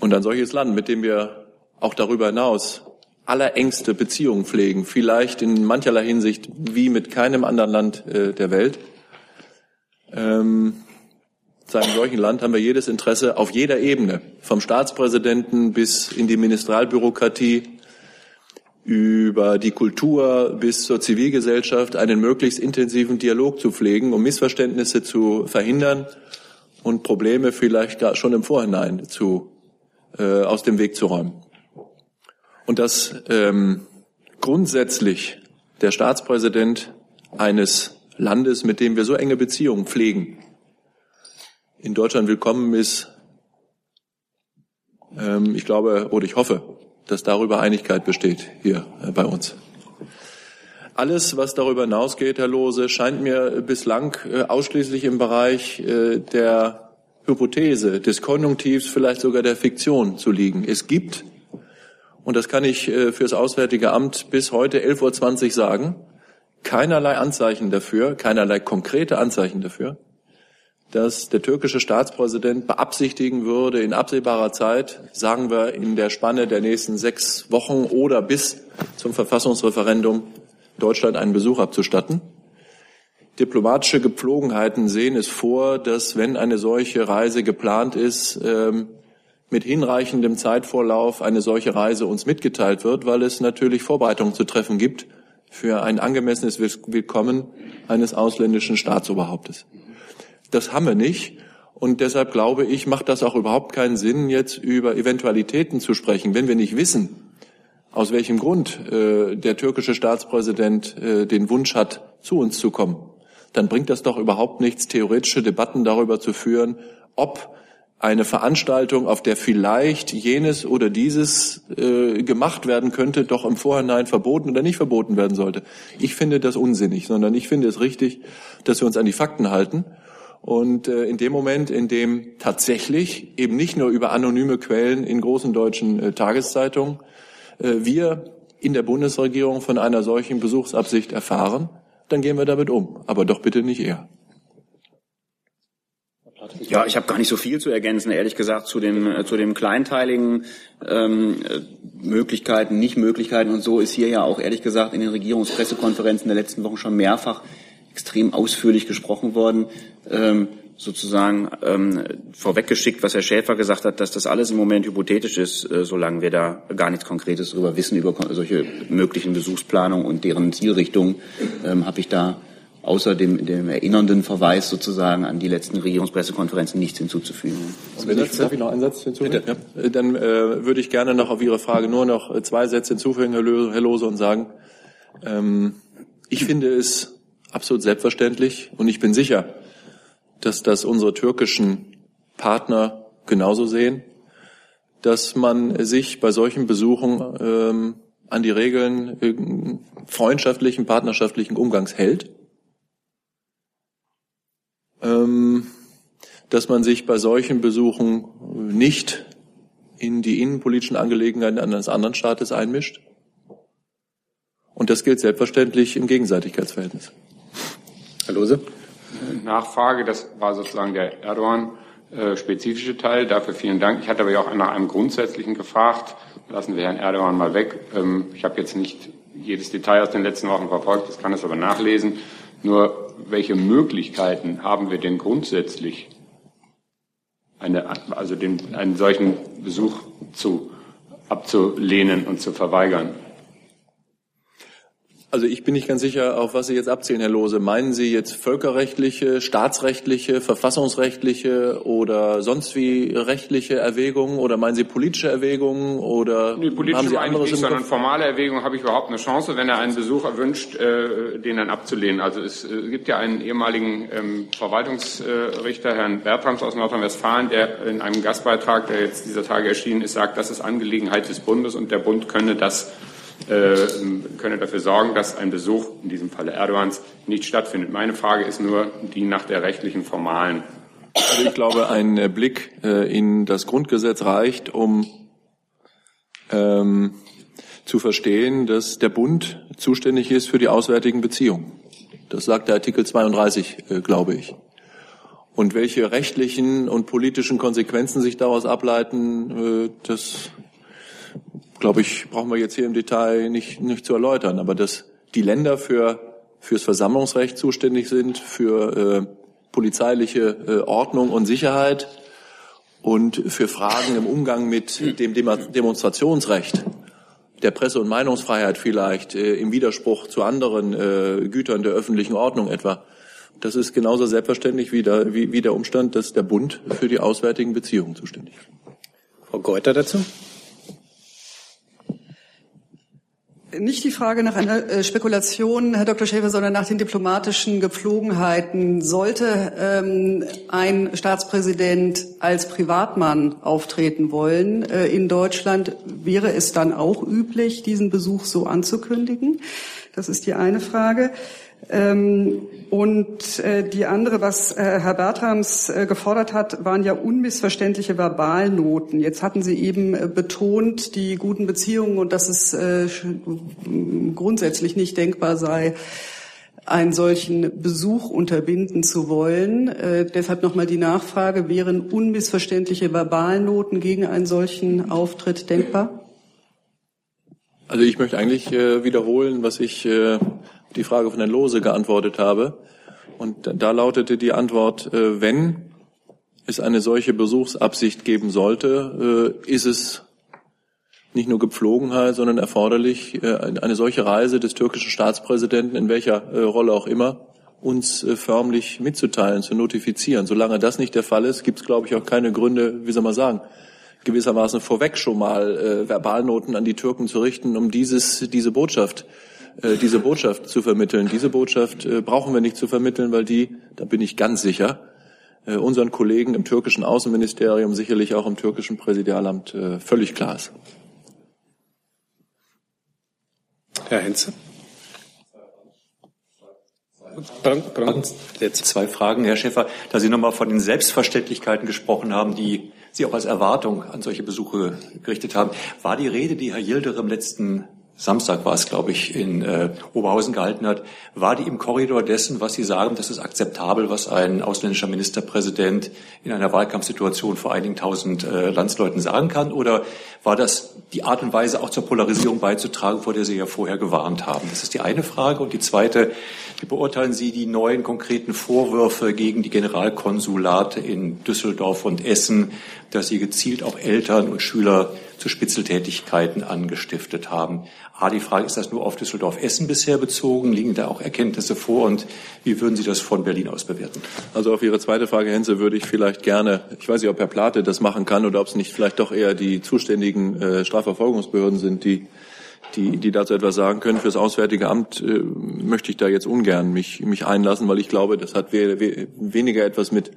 Und ein solches Land, mit dem wir auch darüber hinaus allerengste Beziehungen pflegen, vielleicht in mancherlei Hinsicht wie mit keinem anderen Land äh, der Welt. Ähm, zu einem solchen Land haben wir jedes Interesse auf jeder Ebene, vom Staatspräsidenten bis in die Ministerialbürokratie, über die Kultur bis zur Zivilgesellschaft einen möglichst intensiven Dialog zu pflegen, um Missverständnisse zu verhindern und Probleme vielleicht gar schon im Vorhinein zu, äh, aus dem Weg zu räumen. Und dass ähm, grundsätzlich der Staatspräsident eines Landes, mit dem wir so enge Beziehungen pflegen, in Deutschland willkommen ist, ähm, ich glaube oder ich hoffe, dass darüber Einigkeit besteht hier äh, bei uns. Alles, was darüber hinausgeht, Herr Lose, scheint mir bislang äh, ausschließlich im Bereich äh, der Hypothese, des Konjunktivs, vielleicht sogar der Fiktion zu liegen. Es gibt, und das kann ich fürs Auswärtige Amt bis heute 11.20 Uhr sagen, keinerlei Anzeichen dafür, keinerlei konkrete Anzeichen dafür, dass der türkische Staatspräsident beabsichtigen würde, in absehbarer Zeit, sagen wir in der Spanne der nächsten sechs Wochen oder bis zum Verfassungsreferendum Deutschland einen Besuch abzustatten. Diplomatische Gepflogenheiten sehen es vor, dass wenn eine solche Reise geplant ist, ähm, mit hinreichendem Zeitvorlauf eine solche Reise uns mitgeteilt wird, weil es natürlich Vorbereitungen zu treffen gibt für ein angemessenes Willkommen eines ausländischen Staatsoberhauptes. Das haben wir nicht. Und deshalb glaube ich, macht das auch überhaupt keinen Sinn, jetzt über Eventualitäten zu sprechen, wenn wir nicht wissen, aus welchem Grund äh, der türkische Staatspräsident äh, den Wunsch hat, zu uns zu kommen. Dann bringt das doch überhaupt nichts, theoretische Debatten darüber zu führen, ob eine Veranstaltung, auf der vielleicht jenes oder dieses äh, gemacht werden könnte, doch im Vorhinein verboten oder nicht verboten werden sollte. Ich finde das unsinnig, sondern ich finde es richtig, dass wir uns an die Fakten halten Und äh, in dem Moment, in dem tatsächlich eben nicht nur über anonyme Quellen in großen deutschen äh, Tageszeitungen äh, wir in der Bundesregierung von einer solchen Besuchsabsicht erfahren, dann gehen wir damit um. Aber doch bitte nicht eher. Ja, ich habe gar nicht so viel zu ergänzen, ehrlich gesagt, zu dem, äh, zu dem kleinteiligen ähm, äh, Möglichkeiten, Nichtmöglichkeiten und so ist hier ja auch ehrlich gesagt in den Regierungspressekonferenzen der letzten Wochen schon mehrfach extrem ausführlich gesprochen worden. Ähm, sozusagen ähm, vorweggeschickt, was Herr Schäfer gesagt hat, dass das alles im Moment hypothetisch ist, äh, solange wir da gar nichts Konkretes darüber wissen, über solche möglichen Besuchsplanungen und deren Zielrichtung, ähm, habe ich da außer dem, dem erinnernden Verweis sozusagen an die letzten Regierungspressekonferenzen nichts hinzuzufügen. Darf ich noch einen Satz hinzufügen? Ja. Äh, dann äh, würde ich gerne noch auf Ihre Frage nur noch äh, zwei Sätze hinzufügen, Herr Lose, und sagen, ähm, ich finde es absolut selbstverständlich und ich bin sicher, dass das unsere türkischen Partner genauso sehen, dass man sich bei solchen Besuchen ähm, an die Regeln äh, freundschaftlichen, partnerschaftlichen Umgangs hält ähm, dass man sich bei solchen Besuchen nicht in die innenpolitischen Angelegenheiten eines anderen Staates einmischt. Und das gilt selbstverständlich im Gegenseitigkeitsverhältnis. Herr Lose? Nachfrage, das war sozusagen der Erdogan-spezifische Teil. Dafür vielen Dank. Ich hatte aber ja auch nach einem grundsätzlichen gefragt. Lassen wir Herrn Erdogan mal weg. Ähm, ich habe jetzt nicht jedes Detail aus den letzten Wochen verfolgt, das kann es aber nachlesen. Nur welche Möglichkeiten haben wir denn grundsätzlich, eine, also den, einen solchen Besuch zu, abzulehnen und zu verweigern? Also ich bin nicht ganz sicher, auf was Sie jetzt abzählen, Herr Lose. Meinen Sie jetzt völkerrechtliche, staatsrechtliche, verfassungsrechtliche oder sonst wie rechtliche Erwägungen oder meinen Sie politische Erwägungen oder nee, politische haben Sie anderes nicht, sondern formale Erwägungen habe ich überhaupt eine Chance, wenn er einen Besucher wünscht, äh, den dann abzulehnen. Also es äh, gibt ja einen ehemaligen ähm, Verwaltungsrichter, Herrn Bertrams aus Nordrhein-Westfalen, der in einem Gastbeitrag, der jetzt dieser Tage erschienen ist, sagt, das ist Angelegenheit des Bundes und der Bund könne das könne dafür sorgen, dass ein Besuch, in diesem Falle Erdogans, nicht stattfindet. Meine Frage ist nur die nach der rechtlichen formalen. Also ich glaube, ein äh, Blick äh, in das Grundgesetz reicht, um ähm, zu verstehen, dass der Bund zuständig ist für die auswärtigen Beziehungen. Das sagt der Artikel 32, äh, glaube ich. Und welche rechtlichen und politischen Konsequenzen sich daraus ableiten, äh, das glaube ich, brauchen wir jetzt hier im Detail nicht, nicht zu erläutern. Aber dass die Länder für fürs Versammlungsrecht zuständig sind, für äh, polizeiliche äh, Ordnung und Sicherheit und für Fragen im Umgang mit dem Demonstrationsrecht, der Presse- und Meinungsfreiheit vielleicht, äh, im Widerspruch zu anderen äh, Gütern der öffentlichen Ordnung etwa. Das ist genauso selbstverständlich wie der, wie, wie der Umstand, dass der Bund für die auswärtigen Beziehungen zuständig ist. Frau Geuter dazu? Nicht die Frage nach einer äh, Spekulation, Herr Dr. Schäfer, sondern nach den diplomatischen Gepflogenheiten. Sollte ähm, ein Staatspräsident als Privatmann auftreten wollen äh, in Deutschland, wäre es dann auch üblich, diesen Besuch so anzukündigen? Das ist die eine Frage. Ähm, und äh, die andere, was äh, Herr Bertrams äh, gefordert hat, waren ja unmissverständliche Verbalnoten. Jetzt hatten Sie eben äh, betont die guten Beziehungen und dass es äh, grundsätzlich nicht denkbar sei, einen solchen Besuch unterbinden zu wollen. Äh, deshalb nochmal die Nachfrage, wären unmissverständliche Verbalnoten gegen einen solchen Auftritt denkbar? Also ich möchte eigentlich wiederholen, was ich die Frage von Herrn Lose geantwortet habe. Und da lautete die Antwort, äh, wenn es eine solche Besuchsabsicht geben sollte, äh, ist es nicht nur Gepflogenheit, sondern erforderlich, äh, eine solche Reise des türkischen Staatspräsidenten, in welcher Rolle auch immer, uns förmlich mitzuteilen, zu notifizieren. Solange das nicht der Fall ist, gibt es, glaube ich, auch keine Gründe, wie soll man sagen, gewissermaßen vorweg schon mal Verbalnoten an die Türken zu richten, um dieses, diese Botschaft äh, diese Botschaft zu vermitteln. Diese Botschaft äh, brauchen wir nicht zu vermitteln, weil die, da bin ich ganz sicher, äh, unseren Kollegen im türkischen Außenministerium, sicherlich auch im türkischen Präsidialamt völlig klar ist. Herr Henze. Zwei Fragen, Herr Schäfer. Da Sie nochmal von den Selbstverständlichkeiten gesprochen haben, die Sie auch als Erwartung an solche Besuche gerichtet haben. War die Rede, die Herr Yildiz im letzten Samstag war es, glaube ich, in äh, Oberhausen gehalten hat, war die im Korridor dessen, was Sie sagen, das ist akzeptabel, was ein ausländischer Ministerpräsident in einer Wahlkampfsituation vor einigen tausend äh, Landsleuten sagen kann? Oder war das die Art und Weise, auch zur Polarisierung beizutragen, vor der Sie ja vorher gewarnt haben? Das ist die eine Frage. Und die zweite, wie beurteilen Sie die neuen konkreten Vorwürfe gegen die Generalkonsulate in Düsseldorf und Essen, dass sie gezielt auch Eltern und Schüler zu Spitzeltätigkeiten angestiftet haben? A, die Frage, ist das nur auf Düsseldorf-Essen bisher bezogen? Liegen da auch Erkenntnisse vor? Und wie würden Sie das von Berlin aus bewerten? Also auf Ihre zweite Frage, Hense, würde ich vielleicht gerne, ich weiß nicht, ob Herr Plate das machen kann oder ob es nicht vielleicht doch eher die zuständigen äh, Strafverfolgungsbehörden sind, die die, die dazu etwas sagen können. Fürs Auswärtige Amt äh, möchte ich da jetzt ungern mich, mich einlassen, weil ich glaube, das hat we we weniger etwas mit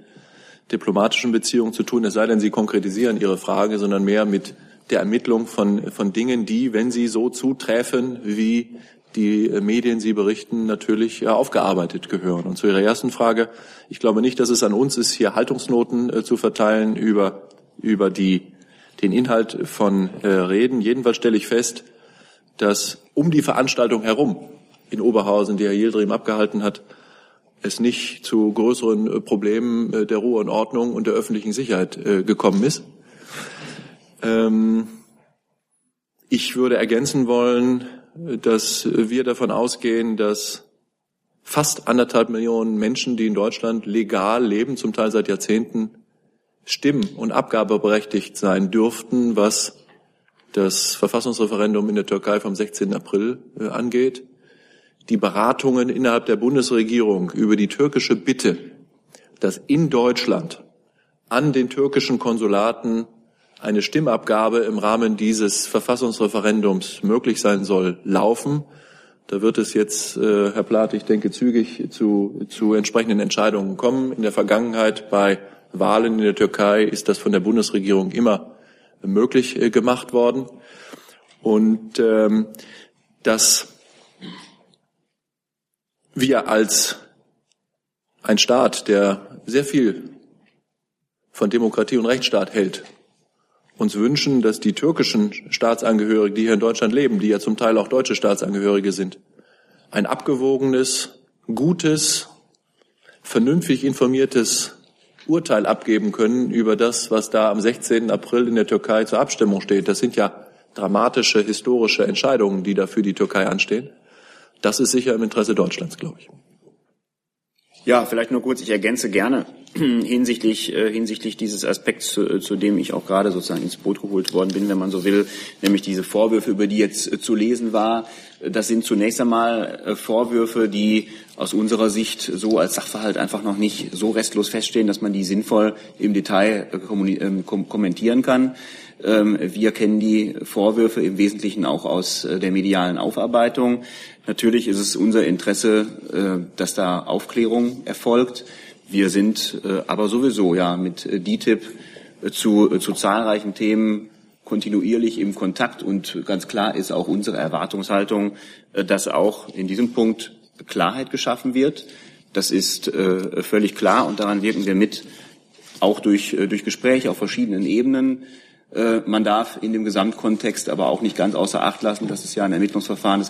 diplomatischen Beziehungen zu tun, es sei denn, Sie konkretisieren Ihre Frage, sondern mehr mit der Ermittlung von, von Dingen, die, wenn sie so zutreffen, wie die Medien sie berichten, natürlich aufgearbeitet gehören. Und zu Ihrer ersten Frage, ich glaube nicht, dass es an uns ist, hier Haltungsnoten äh, zu verteilen über, über die, den Inhalt von äh, Reden. Jedenfalls stelle ich fest, dass um die Veranstaltung herum in Oberhausen, die Herr Yildirim abgehalten hat, es nicht zu größeren äh, Problemen äh, der Ruhe und Ordnung und der öffentlichen Sicherheit äh, gekommen ist. Ähm, ich würde ergänzen wollen, dass wir davon ausgehen, dass fast anderthalb Millionen Menschen, die in Deutschland legal leben, zum Teil seit Jahrzehnten, stimm- und abgabeberechtigt sein dürften, was das Verfassungsreferendum in der Türkei vom 16. April äh, angeht. Die Beratungen innerhalb der Bundesregierung über die türkische Bitte, dass in Deutschland an den türkischen Konsulaten eine Stimmabgabe im Rahmen dieses Verfassungsreferendums möglich sein soll, laufen. Da wird es jetzt, äh, Herr Plath, ich denke, zügig zu, zu entsprechenden Entscheidungen kommen. In der Vergangenheit bei Wahlen in der Türkei ist das von der Bundesregierung immer möglich äh, gemacht worden. Und ähm, dass wir als ein Staat, der sehr viel von Demokratie und Rechtsstaat hält, uns wünschen, dass die türkischen Staatsangehörigen, die hier in Deutschland leben, die ja zum Teil auch deutsche Staatsangehörige sind, ein abgewogenes, gutes, vernünftig informiertes Urteil abgeben können über das, was da am 16. April in der Türkei zur Abstimmung steht. Das sind ja dramatische historische Entscheidungen, die da für die Türkei anstehen. Das ist sicher im Interesse Deutschlands, glaube ich. Ja, vielleicht nur kurz, ich ergänze gerne *clears throat* hinsichtlich, äh, hinsichtlich dieses Aspekts, zu, zu dem ich auch gerade sozusagen ins Boot geholt worden bin, wenn man so will, nämlich diese Vorwürfe, über die jetzt äh, zu lesen war. Das sind zunächst einmal äh, Vorwürfe, die aus unserer Sicht so als Sachverhalt einfach noch nicht so restlos feststehen, dass man die sinnvoll im Detail äh, ähm, kommentieren kann. Ähm, wir kennen die Vorwürfe im Wesentlichen auch aus äh, der medialen Aufarbeitung. Natürlich ist es unser Interesse, äh, dass da Aufklärung erfolgt. Wir sind äh, aber sowieso ja mit DTIP zu, zu zahlreichen Themen kontinuierlich im Kontakt und ganz klar ist auch unsere Erwartungshaltung, dass auch in diesem Punkt Klarheit geschaffen wird. Das ist völlig klar und daran wirken wir mit, auch durch, durch Gespräche auf verschiedenen Ebenen. Äh, man darf in dem Gesamtkontext aber auch nicht ganz außer Acht lassen, dass es ja ein Ermittlungsverfahren des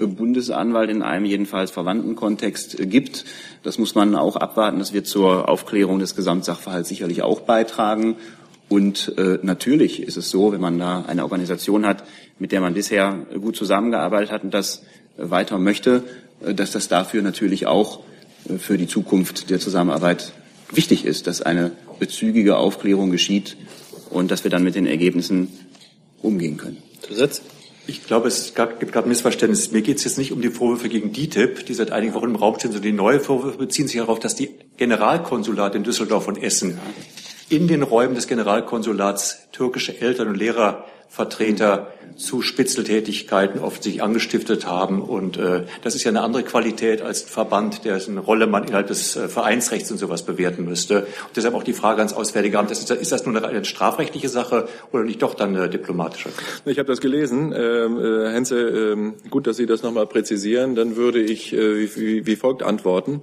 Generalbundesanwalts in einem jedenfalls verwandten Kontext gibt. Das muss man auch abwarten. Das wird zur Aufklärung des Gesamtsachverhalts sicherlich auch beitragen. Und äh, natürlich ist es so, wenn man da eine Organisation hat, mit der man bisher gut zusammengearbeitet hat und das weiter möchte, äh, dass das dafür natürlich auch äh, für die Zukunft der Zusammenarbeit wichtig ist, dass eine bezügige Aufklärung geschieht und dass wir dann mit den Ergebnissen umgehen können. Zusatz? Ich glaube, es gibt gerade Missverständnis. Mir geht es jetzt nicht um die Vorwürfe gegen DITIB, die seit einigen Wochen im Raum stehen, sondern die neue Vorwürfe beziehen sich darauf, dass die Generalkonsulate in Düsseldorf und Essen in den Räumen des Generalkonsulats türkische Eltern und Lehrervertreter zu Spitzeltätigkeiten offensichtlich angestiftet haben. Und äh, das ist ja eine andere Qualität als ein Verband, dessen Rolle man innerhalb des äh, Vereinsrechts und sowas bewerten müsste. Und deshalb auch die Frage ans Auswärtige Amt, ist, ist das nun eine, eine strafrechtliche Sache oder nicht doch dann eine diplomatische? Ich habe das gelesen. Ähm, äh, Henze, ähm, gut, dass Sie das nochmal präzisieren. Dann würde ich äh, wie, wie folgt antworten.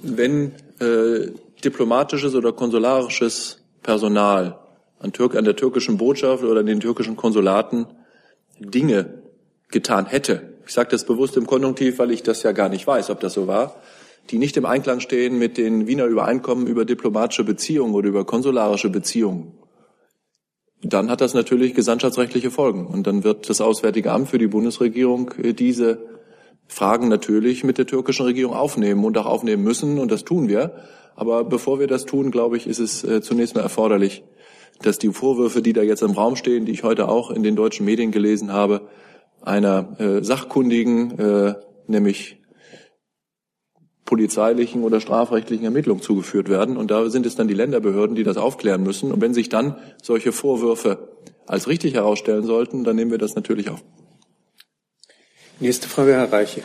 Wenn äh, diplomatisches oder konsularisches Personal an, Türk an der türkischen Botschaft oder in den türkischen Konsulaten Dinge getan hätte, ich sage das bewusst im Konjunktiv, weil ich das ja gar nicht weiß, ob das so war, die nicht im Einklang stehen mit den Wiener Übereinkommen über diplomatische Beziehungen oder über konsularische Beziehungen, dann hat das natürlich gesandtschaftsrechtliche Folgen. Und dann wird das Auswärtige Amt für die Bundesregierung äh, diese Fragen natürlich mit der türkischen Regierung aufnehmen und auch aufnehmen müssen. Und das tun wir. Aber bevor wir das tun, glaube ich, ist es äh, zunächst mal erforderlich, dass die Vorwürfe, die da jetzt im Raum stehen, die ich heute auch in den deutschen Medien gelesen habe, einer äh, sachkundigen, äh, nämlich polizeilichen oder strafrechtlichen Ermittlung zugeführt werden. Und da sind es dann die Länderbehörden, die das aufklären müssen. Und wenn sich dann solche Vorwürfe als richtig herausstellen sollten, dann nehmen wir das natürlich auf. Nächste Frage, Herr Reiche. Äh,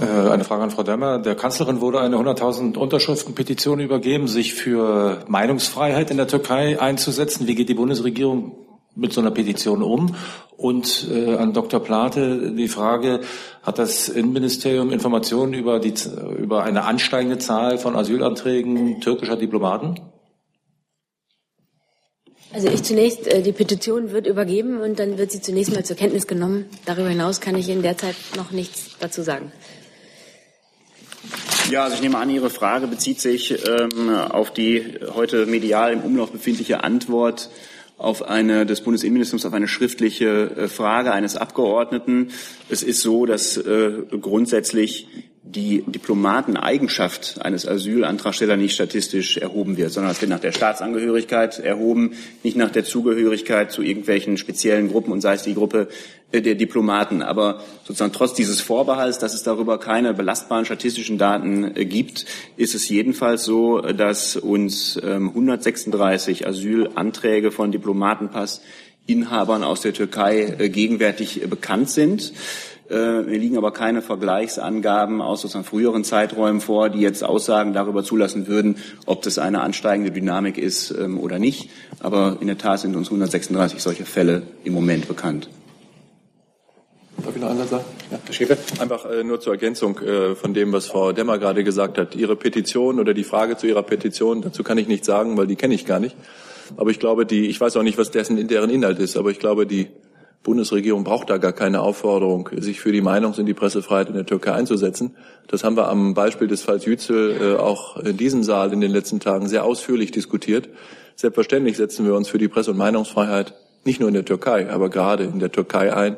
eine Frage an Frau Demmer. Der Kanzlerin wurde eine 100.000 Unterschriftenpetition übergeben, sich für Meinungsfreiheit in der Türkei einzusetzen. Wie geht die Bundesregierung mit so einer Petition um? Und äh, an Dr. Plate die Frage, hat das Innenministerium Informationen über, die, über eine ansteigende Zahl von Asylanträgen türkischer Diplomaten? Also ich zunächst, äh, die Petition wird übergeben und dann wird sie zunächst mal zur Kenntnis genommen. Darüber hinaus kann ich Ihnen derzeit noch nichts dazu sagen. Ja, also ich nehme an, Ihre Frage bezieht sich ähm, auf die heute medial im Umlauf befindliche Antwort auf eine des Bundesinnenministeriums auf eine schriftliche äh, Frage eines Abgeordneten. Es ist so, dass äh, grundsätzlich die Diplomateneigenschaft eines Asylantragstellers nicht statistisch erhoben wird, sondern es wird nach der Staatsangehörigkeit erhoben, nicht nach der Zugehörigkeit zu irgendwelchen speziellen Gruppen und sei es die Gruppe der Diplomaten. Aber sozusagen trotz dieses Vorbehalts, dass es darüber keine belastbaren statistischen Daten äh, gibt, ist es jedenfalls so, dass uns 136 ähm, Asylanträge von Diplomatenpassinhabern aus der Türkei äh, gegenwärtig bekannt sind. Äh, mir liegen aber keine Vergleichsangaben aus sozusagen früheren Zeiträumen vor, die jetzt Aussagen darüber zulassen würden, ob das eine ansteigende Dynamik ist ähm, oder nicht. Aber in der Tat sind uns 136 solche Fälle im Moment bekannt. Darf ich noch einmal sagen? Ja, Herr Schäfer. Einfach äh, nur zur Ergänzung äh, von dem, was Frau Demmer gerade gesagt hat. Ihre Petition oder die Frage zu Ihrer Petition, dazu kann ich nichts sagen, weil die kenne ich gar nicht. Aber ich glaube, die, ich weiß auch nicht, was dessen deren Inhalt ist, aber ich glaube, die Bundesregierung braucht da gar keine Aufforderung, sich für die Meinungs- und die Pressefreiheit in der Türkei einzusetzen. Das haben wir am Beispiel des Falls Yücel äh, auch in diesem Saal in den letzten Tagen sehr ausführlich diskutiert. Selbstverständlich setzen wir uns für die Presse- und Meinungsfreiheit nicht nur in der Türkei, aber gerade in der Türkei ein,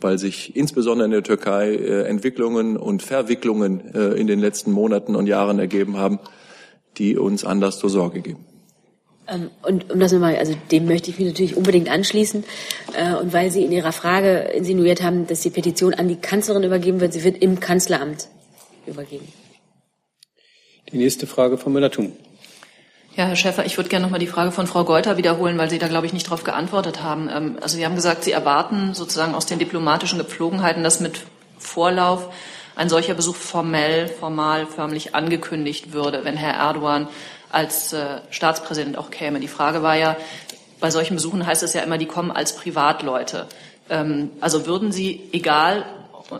weil sich insbesondere in der Türkei äh, Entwicklungen und Verwicklungen äh, in den letzten Monaten und Jahren ergeben haben, die uns Anlass zur Sorge geben. Ähm, und um das nochmal, also dem möchte ich mich natürlich unbedingt anschließen. Äh, und weil Sie in Ihrer Frage insinuiert haben, dass die Petition an die Kanzlerin übergeben wird, sie wird im Kanzleramt übergeben. Die nächste Frage von Müller-Thun. Ja, Herr Schäfer, ich würde gerne noch mal die Frage von Frau Geuter wiederholen, weil Sie da, glaube ich, nicht darauf geantwortet haben. Ähm, also Sie haben gesagt, Sie erwarten sozusagen aus den diplomatischen Gepflogenheiten, dass mit Vorlauf ein solcher Besuch formell, formal, förmlich angekündigt würde, wenn Herr Erdogan als äh, Staatspräsident auch käme. Die Frage war ja, bei solchen Besuchen heißt es ja immer, die kommen als Privatleute. Ähm, also würden Sie, egal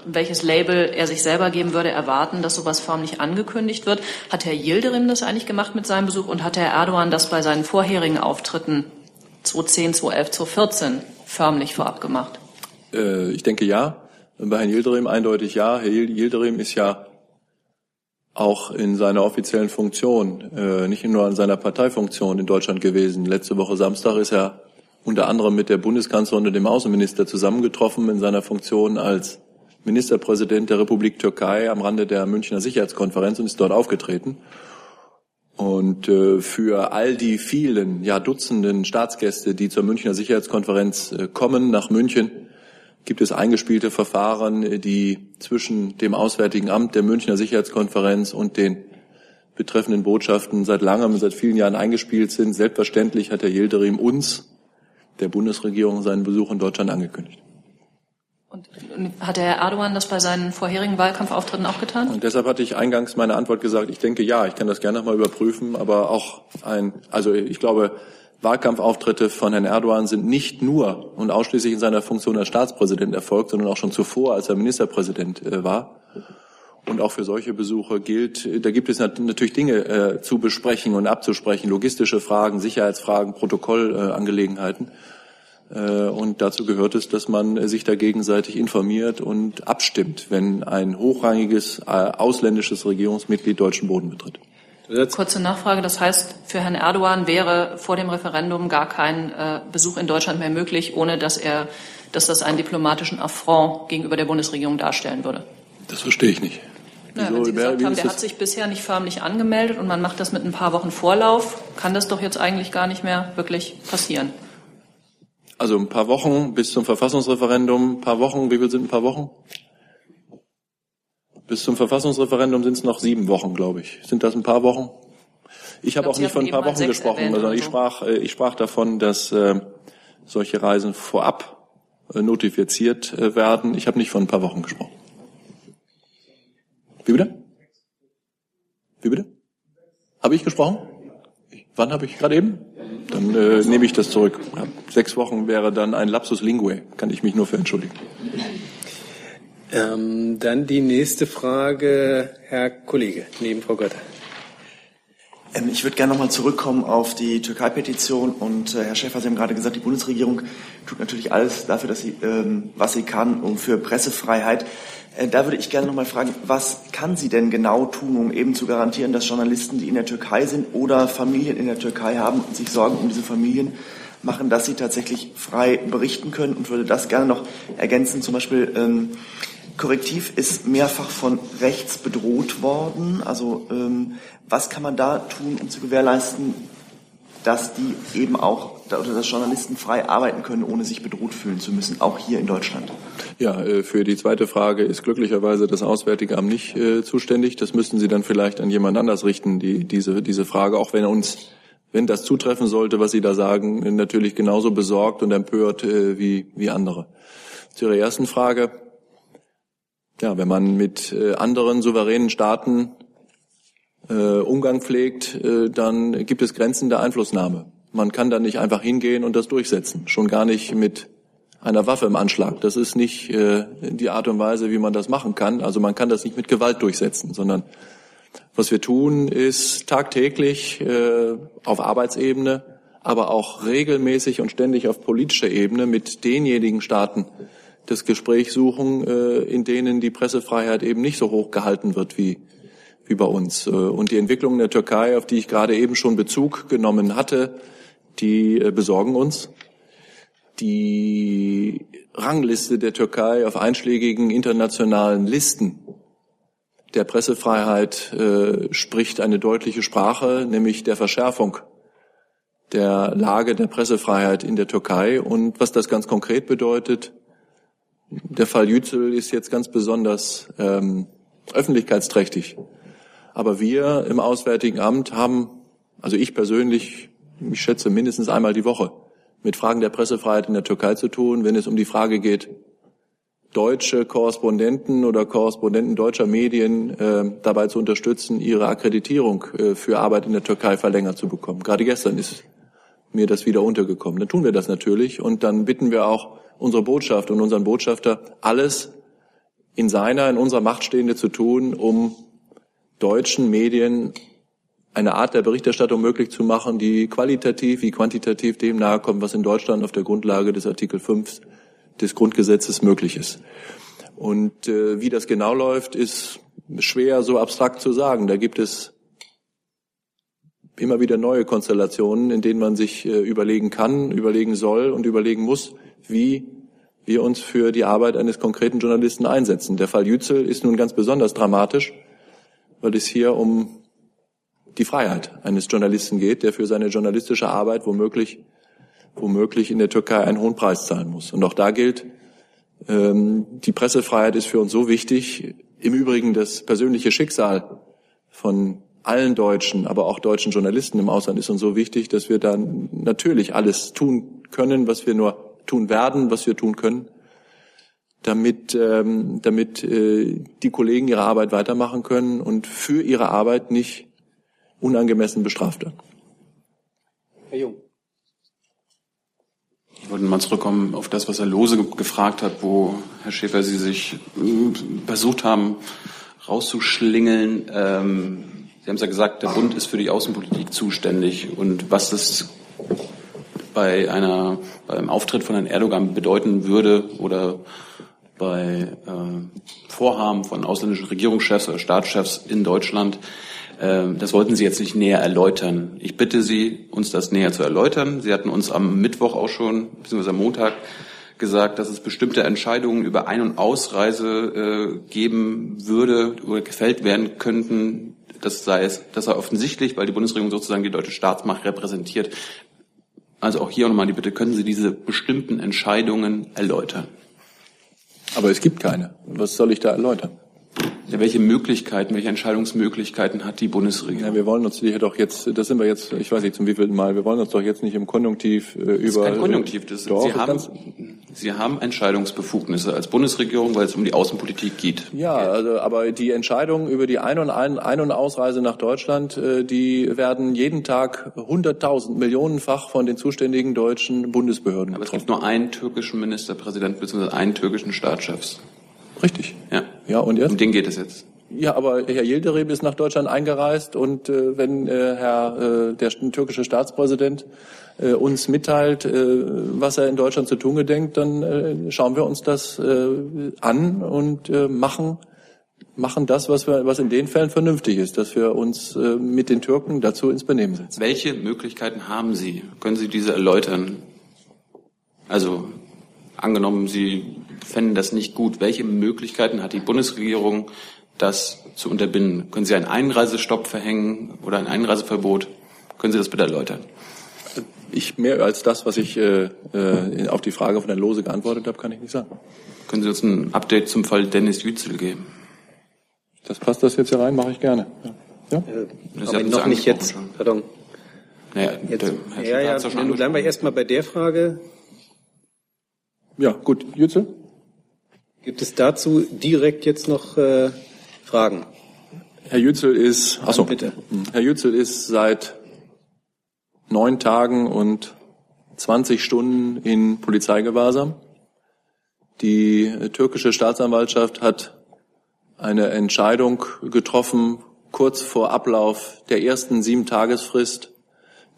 welches Label er sich selber geben würde, erwarten, dass sowas förmlich angekündigt wird? Hat Herr Yildirim das eigentlich gemacht mit seinem Besuch und hat Herr Erdogan das bei seinen vorherigen Auftritten 2010, 2011, 2014 förmlich vorab gemacht? Äh, ich denke ja. Bei Herrn Yildirim eindeutig ja. Herr Yildirim ist ja auch in seiner offiziellen Funktion, äh, nicht nur in seiner Parteifunktion in Deutschland gewesen. Letzte Woche Samstag ist er unter anderem mit der Bundeskanzlerin und dem Außenminister zusammengetroffen in seiner Funktion als Ministerpräsident der Republik Türkei am Rande der Münchner Sicherheitskonferenz und ist dort aufgetreten. Und äh, für all die vielen, ja Dutzenden Staatsgäste, die zur Münchner Sicherheitskonferenz äh, kommen nach München, gibt es eingespielte Verfahren, die zwischen dem Auswärtigen Amt, der Münchner Sicherheitskonferenz und den betreffenden Botschaften seit langem, seit vielen Jahren eingespielt sind. Selbstverständlich hat Herr Yildirim uns, der Bundesregierung, seinen Besuch in Deutschland angekündigt. Und hat Herr Erdogan das bei seinen vorherigen Wahlkampfauftritten auch getan? Und deshalb hatte ich eingangs meine Antwort gesagt, ich denke ja, ich kann das gerne nochmal überprüfen, aber auch ein, also ich glaube, Wahlkampfauftritte von Herrn Erdogan sind nicht nur und ausschließlich in seiner Funktion als Staatspräsident erfolgt, sondern auch schon zuvor, als er Ministerpräsident äh, war. Und auch für solche Besuche gilt, da gibt es natürlich Dinge äh, zu besprechen und abzusprechen, logistische Fragen, Sicherheitsfragen, Protokollangelegenheiten. Äh, und dazu gehört es, dass man sich da gegenseitig informiert und abstimmt, wenn ein hochrangiges äh, ausländisches Regierungsmitglied deutschen Boden betritt. Kurze Nachfrage. Das heißt, für Herrn Erdogan wäre vor dem Referendum gar kein äh, Besuch in Deutschland mehr möglich, ohne dass er, dass das einen diplomatischen Affront gegenüber der Bundesregierung darstellen würde. Das verstehe ich nicht. Naja, wenn Sie gesagt haben, der hat sich bisher nicht förmlich angemeldet und man macht das mit ein paar Wochen Vorlauf, kann das doch jetzt eigentlich gar nicht mehr wirklich passieren. Also ein paar Wochen bis zum Verfassungsreferendum, ein paar Wochen, wie viel sind ein paar Wochen? Bis zum Verfassungsreferendum sind es noch sieben Wochen, glaube ich. Sind das ein paar Wochen? Ich habe auch nicht von ein paar Wochen gesprochen, sondern ich sprach, äh, ich sprach davon, dass äh, solche Reisen vorab äh, notifiziert äh, werden. Ich habe nicht von ein paar Wochen gesprochen. Wie bitte? Wie bitte? Habe ich gesprochen? Wann habe ich gerade eben? Dann äh, nehme ich das zurück. Ja, sechs Wochen wäre dann ein Lapsus Linguae. Kann ich mich nur für entschuldigen. Ähm, dann die nächste Frage, Herr Kollege, neben Frau Götter. Ähm, ich würde gerne nochmal zurückkommen auf die Türkei-Petition. Und äh, Herr Schäfer, Sie haben gerade gesagt, die Bundesregierung tut natürlich alles dafür, dass sie, ähm, was sie kann, um für Pressefreiheit. Äh, da würde ich gerne nochmal fragen, was kann sie denn genau tun, um eben zu garantieren, dass Journalisten, die in der Türkei sind oder Familien in der Türkei haben und sich Sorgen um diese Familien machen, dass sie tatsächlich frei berichten können und würde das gerne noch ergänzen. Zum Beispiel ähm, Korrektiv ist mehrfach von rechts bedroht worden. Also ähm, was kann man da tun, um zu gewährleisten, dass die eben auch dass Journalisten frei arbeiten können, ohne sich bedroht fühlen zu müssen, auch hier in Deutschland? Ja, äh, für die zweite Frage ist glücklicherweise das Auswärtige Amt nicht äh, zuständig. Das müssten Sie dann vielleicht an jemand anders richten, die, diese, diese Frage, auch wenn uns, wenn das zutreffen sollte, was Sie da sagen, natürlich genauso besorgt und empört äh, wie, wie andere. Zu Ihrer ersten Frage. Ja, wenn man mit anderen souveränen Staaten Umgang pflegt, äh, dann gibt es Grenzen der Einflussnahme. Man kann da nicht einfach hingehen und das durchsetzen, schon gar nicht mit einer Waffe im Anschlag. Das ist nicht äh, die Art und Weise, wie man das machen kann. Also man kann das nicht mit Gewalt durchsetzen, sondern was wir tun, ist tagtäglich äh, auf Arbeitsebene, aber auch regelmäßig und ständig auf politischer Ebene mit denjenigen Staaten das Gespräch suchen, äh, in denen die Pressefreiheit eben nicht so hoch gehalten wird wie, bei uns. Äh, und die Entwicklungen der Türkei, auf die ich gerade eben schon Bezug genommen hatte, die äh, besorgen uns. Die Rangliste der Türkei auf einschlägigen internationalen Listen der Pressefreiheit äh, spricht eine deutliche Sprache, nämlich der Verschärfung der Lage der Pressefreiheit in der Türkei. Und was das ganz konkret bedeutet, der Fall Yücel ist jetzt ganz besonders ähm, öffentlichkeitsträchtig. Aber wir im Auswärtigen Amt haben, also ich persönlich, ich schätze mindestens einmal die Woche, mit Fragen der Pressefreiheit in der Türkei zu tun, wenn es um die Frage geht, deutsche Korrespondenten oder Korrespondenten deutscher Medien äh, dabei zu unterstützen, ihre Akkreditierung äh, für Arbeit in der Türkei verlängert zu bekommen. Gerade gestern ist mir das wieder untergekommen. Dann tun wir das natürlich und dann bitten wir auch unsere Botschaft und unseren Botschafter, alles in seiner, in unserer Macht Stehende zu tun, um deutschen Medien eine Art der Berichterstattung möglich zu machen, die qualitativ wie quantitativ dem nahe kommt, was in Deutschland auf der Grundlage des Artikel 5 des Grundgesetzes möglich ist. Und äh, wie das genau läuft, ist schwer so abstrakt zu sagen. Da gibt es immer wieder neue Konstellationen, in denen man sich äh, überlegen kann, überlegen soll und überlegen muss, wie wir uns für die Arbeit eines konkreten Journalisten einsetzen. Der Fall Yücel ist nun ganz besonders dramatisch, weil es hier um die Freiheit eines Journalisten geht, der für seine journalistische Arbeit womöglich, womöglich in der Türkei einen hohen Preis zahlen muss. Und auch da gilt, Ähm, die Pressefreiheit ist für uns so wichtig. Im Übrigen das persönliche Schicksal von allen Deutschen, aber auch deutschen Journalisten im Ausland ist uns so wichtig, dass wir dann natürlich alles tun können, was wir nur tun werden, was wir tun können, damit, ähm, damit äh, die Kollegen ihre Arbeit weitermachen können und für ihre Arbeit nicht unangemessen bestraft werden. Herr Jung. Ich wollte mal zurückkommen auf das, was Herr Lose gefragt hat, wo Herr Schäfer Sie sich äh, versucht haben, rauszuschlingeln. Ähm, Sie haben es ja gesagt, der Bund ist für die Außenpolitik zuständig. Und was das bei einer, beim Auftritt von Herrn Erdogan bedeuten würde oder bei äh, Vorhaben von ausländischen Regierungschefs oder Staatschefs in Deutschland, ähm, das wollten Sie jetzt nicht näher erläutern. Ich bitte Sie, uns das näher zu erläutern. Sie hatten uns am Mittwoch auch schon, beziehungsweise am Montag, gesagt, dass es bestimmte Entscheidungen über Ein- und Ausreise äh, geben würde oder gefällt werden könnten. Das sei es, das sei offensichtlich, weil die Bundesregierung sozusagen die deutsche Staatsmacht repräsentiert. Also auch hier nochmal die Bitte, können Sie diese bestimmten Entscheidungen erläutern? Aber es gibt keine. Was soll ich da erläutern? Ja, welche Möglichkeiten, welche Entscheidungsmöglichkeiten hat die Bundesregierung? Ja, wir wollen uns hier doch jetzt, das sind wir jetzt, ich weiß nicht zum wievielten Mal, wir wollen uns doch jetzt nicht im Konjunktiv äh, über. Das ist kein Konjunktiv, das, doch, Sie, haben, Sie haben Entscheidungsbefugnisse als Bundesregierung, weil es um die Außenpolitik geht. Ja, also, aber die Entscheidungen über die Ein- und, Ein-, Ein und Ausreise nach Deutschland, äh, die werden jeden Tag hunderttausend Millionenfach von den zuständigen deutschen Bundesbehörden. Aber es gibt nur einen türkischen Ministerpräsidenten bzw. einen türkischen Staatschefs. Richtig. Ja. Ja, und jetzt? Um den geht es jetzt. Ja, aber Herr Yildirim ist nach Deutschland eingereist und äh, wenn äh, Herr äh, der türkische Staatspräsident äh, uns mitteilt, äh, was er in Deutschland zu tun gedenkt, dann äh, schauen wir uns das äh, an und äh, machen machen das, was wir, was in den Fällen vernünftig ist, dass wir uns äh, mit den Türken dazu ins Benehmen setzen. Welche Möglichkeiten haben Sie? Können Sie diese erläutern? Also angenommen, Sie fänden das nicht gut. Welche Möglichkeiten hat die Bundesregierung, das zu unterbinden? Können Sie einen Einreisestopp verhängen oder ein Einreiseverbot? Können Sie das bitte erläutern? Ich mehr als das, was ich äh, äh, auf die Frage von Herrn Lose geantwortet habe, kann ich nicht sagen. Können Sie uns ein Update zum Fall Dennis Yücel geben? Das passt das jetzt hier rein, mache ich gerne. Ja? Ja? aber noch nicht jetzt. Schon. Pardon. Naja, jetzt, der, ja, ja, ja nun bleiben wir erstmal bei der Frage. Ja, gut. Yücel? Gibt es dazu direkt jetzt noch äh, Fragen? Herr Yücel ist, achso, bitte. Herr Yücel ist seit neun Tagen und 20 Stunden in Polizeigewahrsam. Die türkische Staatsanwaltschaft hat eine Entscheidung getroffen, kurz vor Ablauf der ersten sieben Tagesfrist,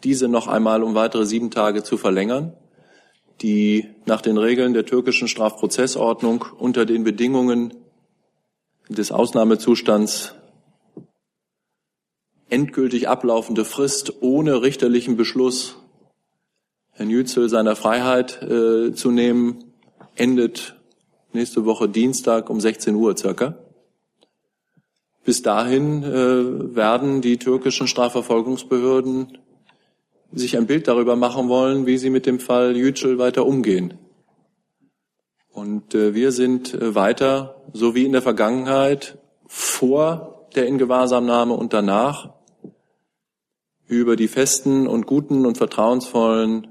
diese noch einmal um weitere sieben Tage zu verlängern die nach den Regeln der türkischen Strafprozessordnung unter den Bedingungen des Ausnahmezustands endgültig ablaufende Frist ohne richterlichen Beschluss Herrn Yücel seiner Freiheit äh, zu nehmen, endet nächste Woche Dienstag um 16 Uhr circa. Bis dahin äh, werden die türkischen Strafverfolgungsbehörden sich ein Bild darüber machen wollen, wie sie mit dem Fall Yücel weiter umgehen. Und äh, wir sind äh, weiter, so wie in der Vergangenheit, vor der Ingewahrsamnahme und danach, über die festen und guten und vertrauensvollen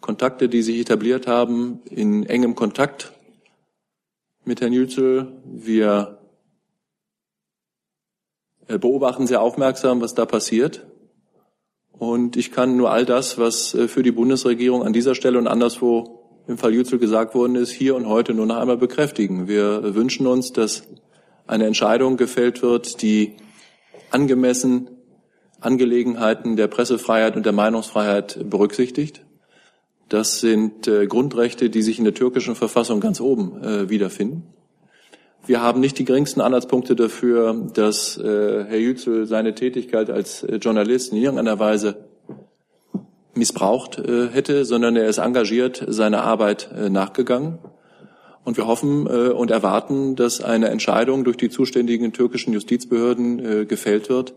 Kontakte, die sich etabliert haben, in engem Kontakt mit Herrn Yücel. Wir äh, beobachten sehr aufmerksam, was da passiert. Und ich kann nur all das, was äh, für die Bundesregierung an dieser Stelle und anderswo im Fall Yücel gesagt worden ist, hier und heute nur noch einmal bekräftigen. Wir wünschen uns, dass eine Entscheidung gefällt wird, die angemessen Angelegenheiten der Pressefreiheit und der Meinungsfreiheit berücksichtigt. Das sind äh, Grundrechte, die sich in der türkischen Verfassung ganz oben äh, wiederfinden. Wir haben nicht die geringsten Anhaltspunkte dafür, dass äh, Herr Yücel seine Tätigkeit als äh, Journalist in irgendeiner Weise missbraucht äh, hätte, sondern er ist engagiert seiner Arbeit äh, nachgegangen. Und wir hoffen äh, und erwarten, dass eine Entscheidung durch die zuständigen türkischen Justizbehörden äh, gefällt wird,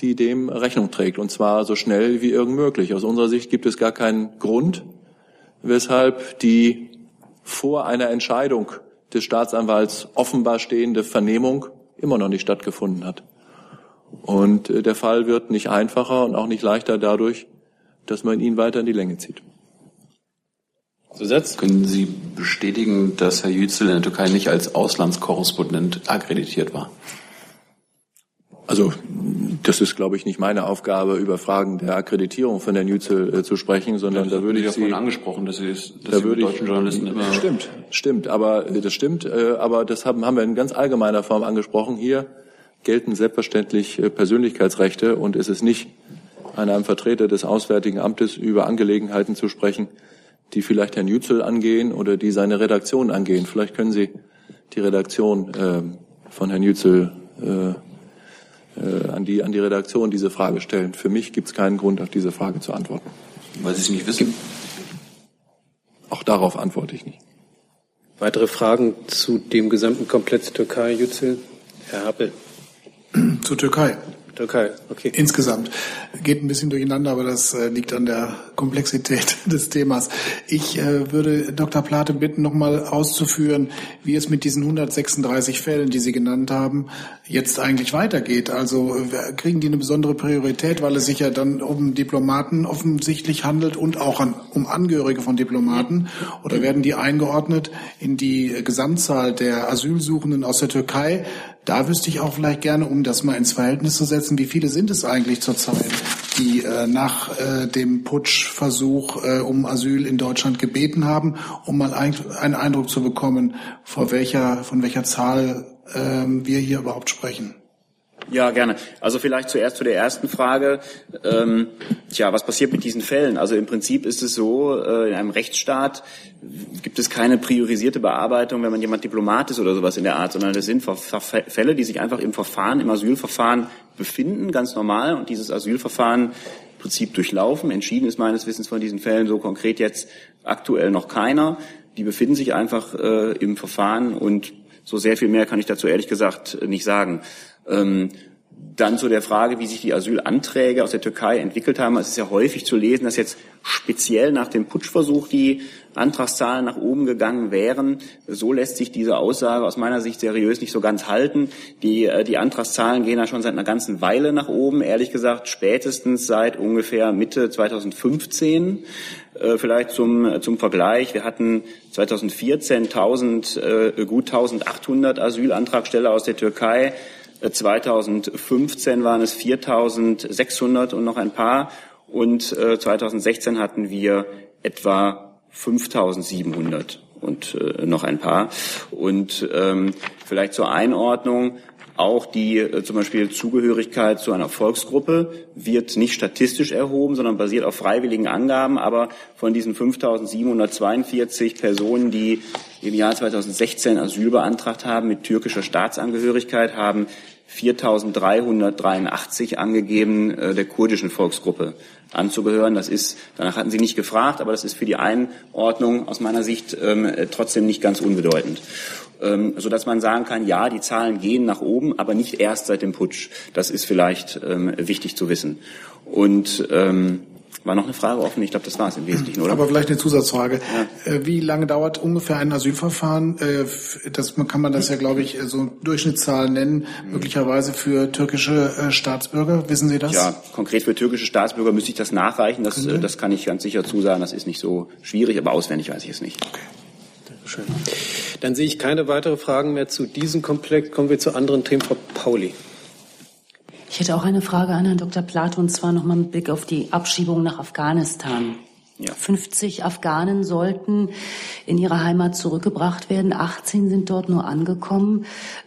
die dem Rechnung trägt, und zwar so schnell wie irgend möglich. Aus unserer Sicht gibt es gar keinen Grund, weshalb die vor einer Entscheidung des Staatsanwalts offenbar stehende Vernehmung immer noch nicht stattgefunden hat. Und äh, der Fall wird nicht einfacher und auch nicht leichter dadurch, dass man ihn weiter in die Länge zieht. Zusatz? Können Sie bestätigen, dass Herr Yücel in der Türkei nicht als Auslandskorrespondent akkreditiert war? Also das ist, glaube ich, nicht meine Aufgabe, über Fragen der Akkreditierung von Herrn Yücel äh, zu sprechen, sondern das da würde ich ja Sie angesprochen, dass Sie, dass da Sie würde ich, deutschen Journalisten immer stimmt, stimmt, aber äh, das stimmt, äh, aber das haben, haben wir in ganz allgemeiner Form angesprochen. Hier gelten selbstverständlich äh, Persönlichkeitsrechte und es ist nicht an einem Vertreter des Auswärtigen Amtes über Angelegenheiten zu sprechen, die vielleicht Herrn Yücel angehen oder die seine Redaktion angehen. Vielleicht können Sie die Redaktion äh, von Herrn Yücel äh, äh, an, die, an die Redaktion diese Frage stellen. Für mich gibt es keinen Grund, auf diese Frage zu antworten. Weil Sie es nicht wissen? Auch darauf antworte ich nicht. Weitere Fragen zu dem gesamten Komplex Türkei, Yücel? Herr Happel. Zur Türkei. Türkei, okay. Insgesamt. Geht ein bisschen durcheinander, aber das äh, liegt an der Komplexität *laughs* des Themas. Ich äh, würde Dr. Plate bitten, nochmal auszuführen, wie es mit diesen 136 Fällen, die Sie genannt haben, jetzt eigentlich weitergeht. Also äh, kriegen die eine besondere Priorität, weil es sich ja dann um Diplomaten offensichtlich handelt und auch an, um Angehörige von Diplomaten? Oder werden die eingeordnet in die Gesamtzahl der Asylsuchenden aus der Türkei? Da wüsste ich auch vielleicht gerne, um das mal ins Verhältnis zu setzen, wie viele sind es eigentlich zurzeit, die äh, nach äh, dem Putschversuch äh, um Asyl in Deutschland gebeten haben, um mal ein, einen Eindruck zu bekommen, vor welcher, von welcher Zahl äh, wir hier überhaupt sprechen. Ja, gerne. Also vielleicht zuerst zu der ersten Frage. Ähm, tja, was passiert mit diesen Fällen? Also im Prinzip ist es so, äh, in einem Rechtsstaat gibt es keine priorisierte Bearbeitung, wenn man jemand Diplomat ist oder sowas in der Art, sondern das sind Fälle, die sich einfach im Verfahren, im Asylverfahren befinden, ganz normal, und dieses Asylverfahren im Prinzip durchlaufen. Entschieden ist meines Wissens von diesen Fällen so konkret jetzt aktuell noch keiner. Die befinden sich einfach äh, im Verfahren und so sehr viel mehr kann ich dazu ehrlich gesagt nicht sagen. Ähm, dann zu der Frage, wie sich die Asylanträge aus der Türkei entwickelt haben. Es ist ja häufig zu lesen, dass jetzt speziell nach dem Putschversuch die Antragszahlen nach oben gegangen wären. So lässt sich diese Aussage aus meiner Sicht seriös nicht so ganz halten. Die, äh, die Antragszahlen gehen ja schon seit einer ganzen Weile nach oben. Ehrlich gesagt, spätestens seit ungefähr Mitte 2015. Äh, vielleicht zum, zum Vergleich. Wir hatten 2014 1000, äh, gut 1800 Asylantragsteller aus der Türkei. 2015 waren es 4.600 und noch ein paar. Und 2016 hatten wir etwa 5.700 und äh, noch ein paar. Und ähm, vielleicht zur Einordnung, auch die äh, zum Beispiel Zugehörigkeit zu einer Volksgruppe wird nicht statistisch erhoben, sondern basiert auf freiwilligen Angaben. Aber von diesen 5.742 Personen, die im Jahr 2016 Asyl beantragt haben mit türkischer Staatsangehörigkeit, haben 4.383 angegeben, äh, der kurdischen Volksgruppe anzugehören. Das ist, danach hatten Sie nicht gefragt, aber das ist für die Einordnung aus meiner Sicht ähm, trotzdem nicht ganz unbedeutend. Ähm, so dass man sagen kann, ja, die Zahlen gehen nach oben, aber nicht erst seit dem Putsch. Das ist vielleicht ähm, wichtig zu wissen. Und ähm, war noch eine Frage offen? Ich glaube, das war es im Wesentlichen, oder? Aber vielleicht eine Zusatzfrage. Ja. Äh, wie lange dauert ungefähr ein Asylverfahren? Äh, das kann man das ja, glaube ich, so Durchschnittszahl nennen, mhm. möglicherweise für türkische äh, Staatsbürger. Wissen Sie das? Ja, konkret für türkische Staatsbürger müsste ich das nachreichen. Das, das kann ich ganz sicher zusagen. Das ist nicht so schwierig, aber auswendig weiß ich es nicht. Okay. Dankeschön. Dann sehe ich keine weiteren Fragen mehr zu diesem Komplex. Kommen wir zu anderen Themen. Frau Pauli. Ich hätte auch eine Frage an Herrn Dr. Plato, und zwar nochmal mit Blick auf die Abschiebung nach Afghanistan. Ja. 50 Afghanen sollten in ihre Heimat zurückgebracht werden. 18 sind dort nur angekommen,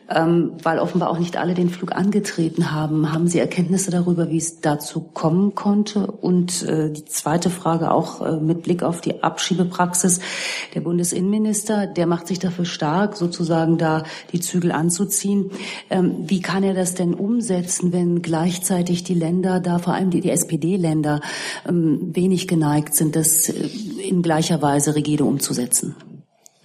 ähm, weil offenbar auch nicht alle den Flug angetreten haben. Haben Sie Erkenntnisse darüber, wie es dazu kommen konnte? Und äh, die zweite Frage auch äh, mit Blick auf die Abschiebepraxis. Der Bundesinnenminister, der macht sich dafür stark, sozusagen da die Zügel anzuziehen. Ähm, wie kann er das denn umsetzen, wenn gleichzeitig die Länder, da vor allem die, die SPD-Länder, ähm, wenig geneigt sind, das äh, in gleicher Weise rigide umzusetzen.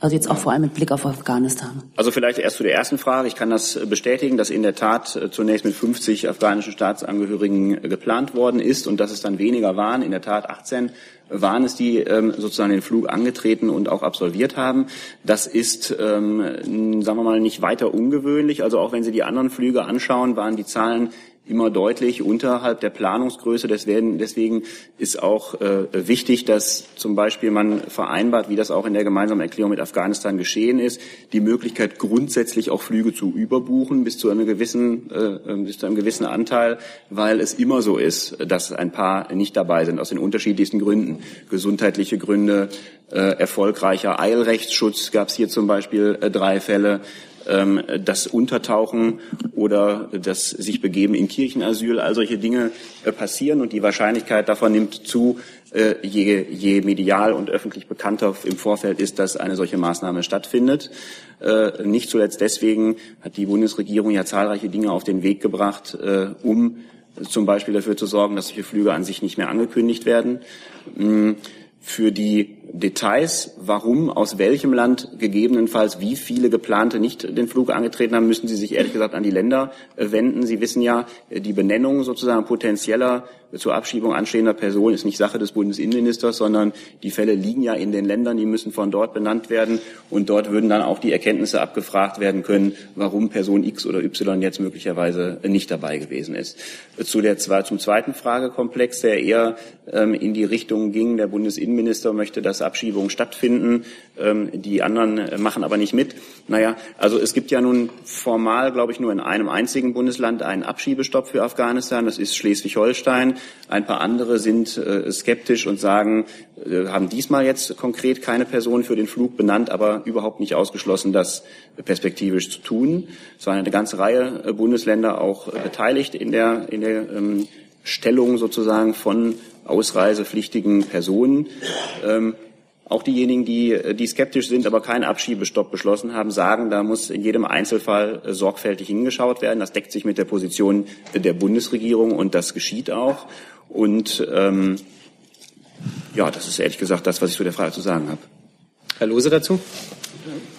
Also jetzt auch vor allem mit Blick auf Afghanistan. Also vielleicht erst zu der ersten Frage. Ich kann das bestätigen, dass in der Tat äh, zunächst mit 50 afghanischen Staatsangehörigen äh, geplant worden ist und dass es dann weniger waren. In der Tat 18 waren es, die ähm, sozusagen den Flug angetreten und auch absolviert haben. Das ist, ähm, sagen wir mal, nicht weiter ungewöhnlich. Also auch wenn Sie die anderen Flüge anschauen, waren die Zahlen immer deutlich unterhalb der Planungsgröße. Deswegen, ist auch äh, wichtig, dass zum Beispiel man vereinbart, wie das auch in der gemeinsamen Erklärung mit Afghanistan geschehen ist, die Möglichkeit grundsätzlich auch Flüge zu überbuchen bis zu einem gewissen, äh, bis zu einem gewissen Anteil, weil es immer so ist, dass ein paar nicht dabei sind aus den unterschiedlichsten Gründen, gesundheitliche Gründe, äh, erfolgreicher Eilrechtsschutz gab es hier zum Beispiel äh, drei Fälle das Untertauchen oder das sich begeben in Kirchenasyl, all solche Dinge äh, passieren und die Wahrscheinlichkeit davon nimmt zu, äh, je, je medial und öffentlich bekannter im Vorfeld ist, dass eine solche Maßnahme stattfindet. Äh, nicht zuletzt deswegen hat die Bundesregierung ja zahlreiche Dinge auf den Weg gebracht, um zum Beispiel dafür zu sorgen, dass solche Flüge an sich nicht mehr angekündigt werden. Mm, für die Details, warum aus welchem Land gegebenenfalls wie viele geplante nicht den Flug angetreten haben, müssen Sie sich ehrlich gesagt an die Länder wenden. Sie wissen ja, die Benennung sozusagen potenzieller zur Abschiebung anstehender Personen ist nicht Sache des Bundesinnenministers, sondern die Fälle liegen ja in den Ländern, die müssen von dort benannt werden und dort würden dann auch die Erkenntnisse abgefragt werden können, warum Person X oder Y jetzt möglicherweise nicht dabei gewesen ist. Zu der, zum zweiten Fragekomplex, der eher ähm, in die Richtung ging, der Bundesinnenminister möchte, dass Abschiebungen stattfinden, ähm, die anderen machen aber nicht mit. Naja, also es gibt ja nun formal, glaube ich, nur in einem einzigen Bundesland einen Abschiebestopp für Afghanistan, das ist Schleswig-Holstein. Ein paar andere sind äh, skeptisch und sagen, äh, haben diesmal jetzt konkret keine Person für den Flug benannt, aber überhaupt nicht ausgeschlossen, das perspektivisch zu tun. Es waren eine ganze Reihe äh, Bundesländer auch äh, beteiligt in der, in der ähm, Stellung sozusagen von ausreisepflichtigen Personen. Ähm, auch diejenigen, die, äh, die skeptisch sind, aber keinen Abschiebestopp beschlossen haben, sagen, da muss in jedem Einzelfall äh, sorgfältig hingeschaut werden. Das deckt sich mit der Position der Bundesregierung und das geschieht auch. Und ähm, ja, das ist ehrlich gesagt das, was ich zu der Frage zu sagen habe. Herr Lose dazu?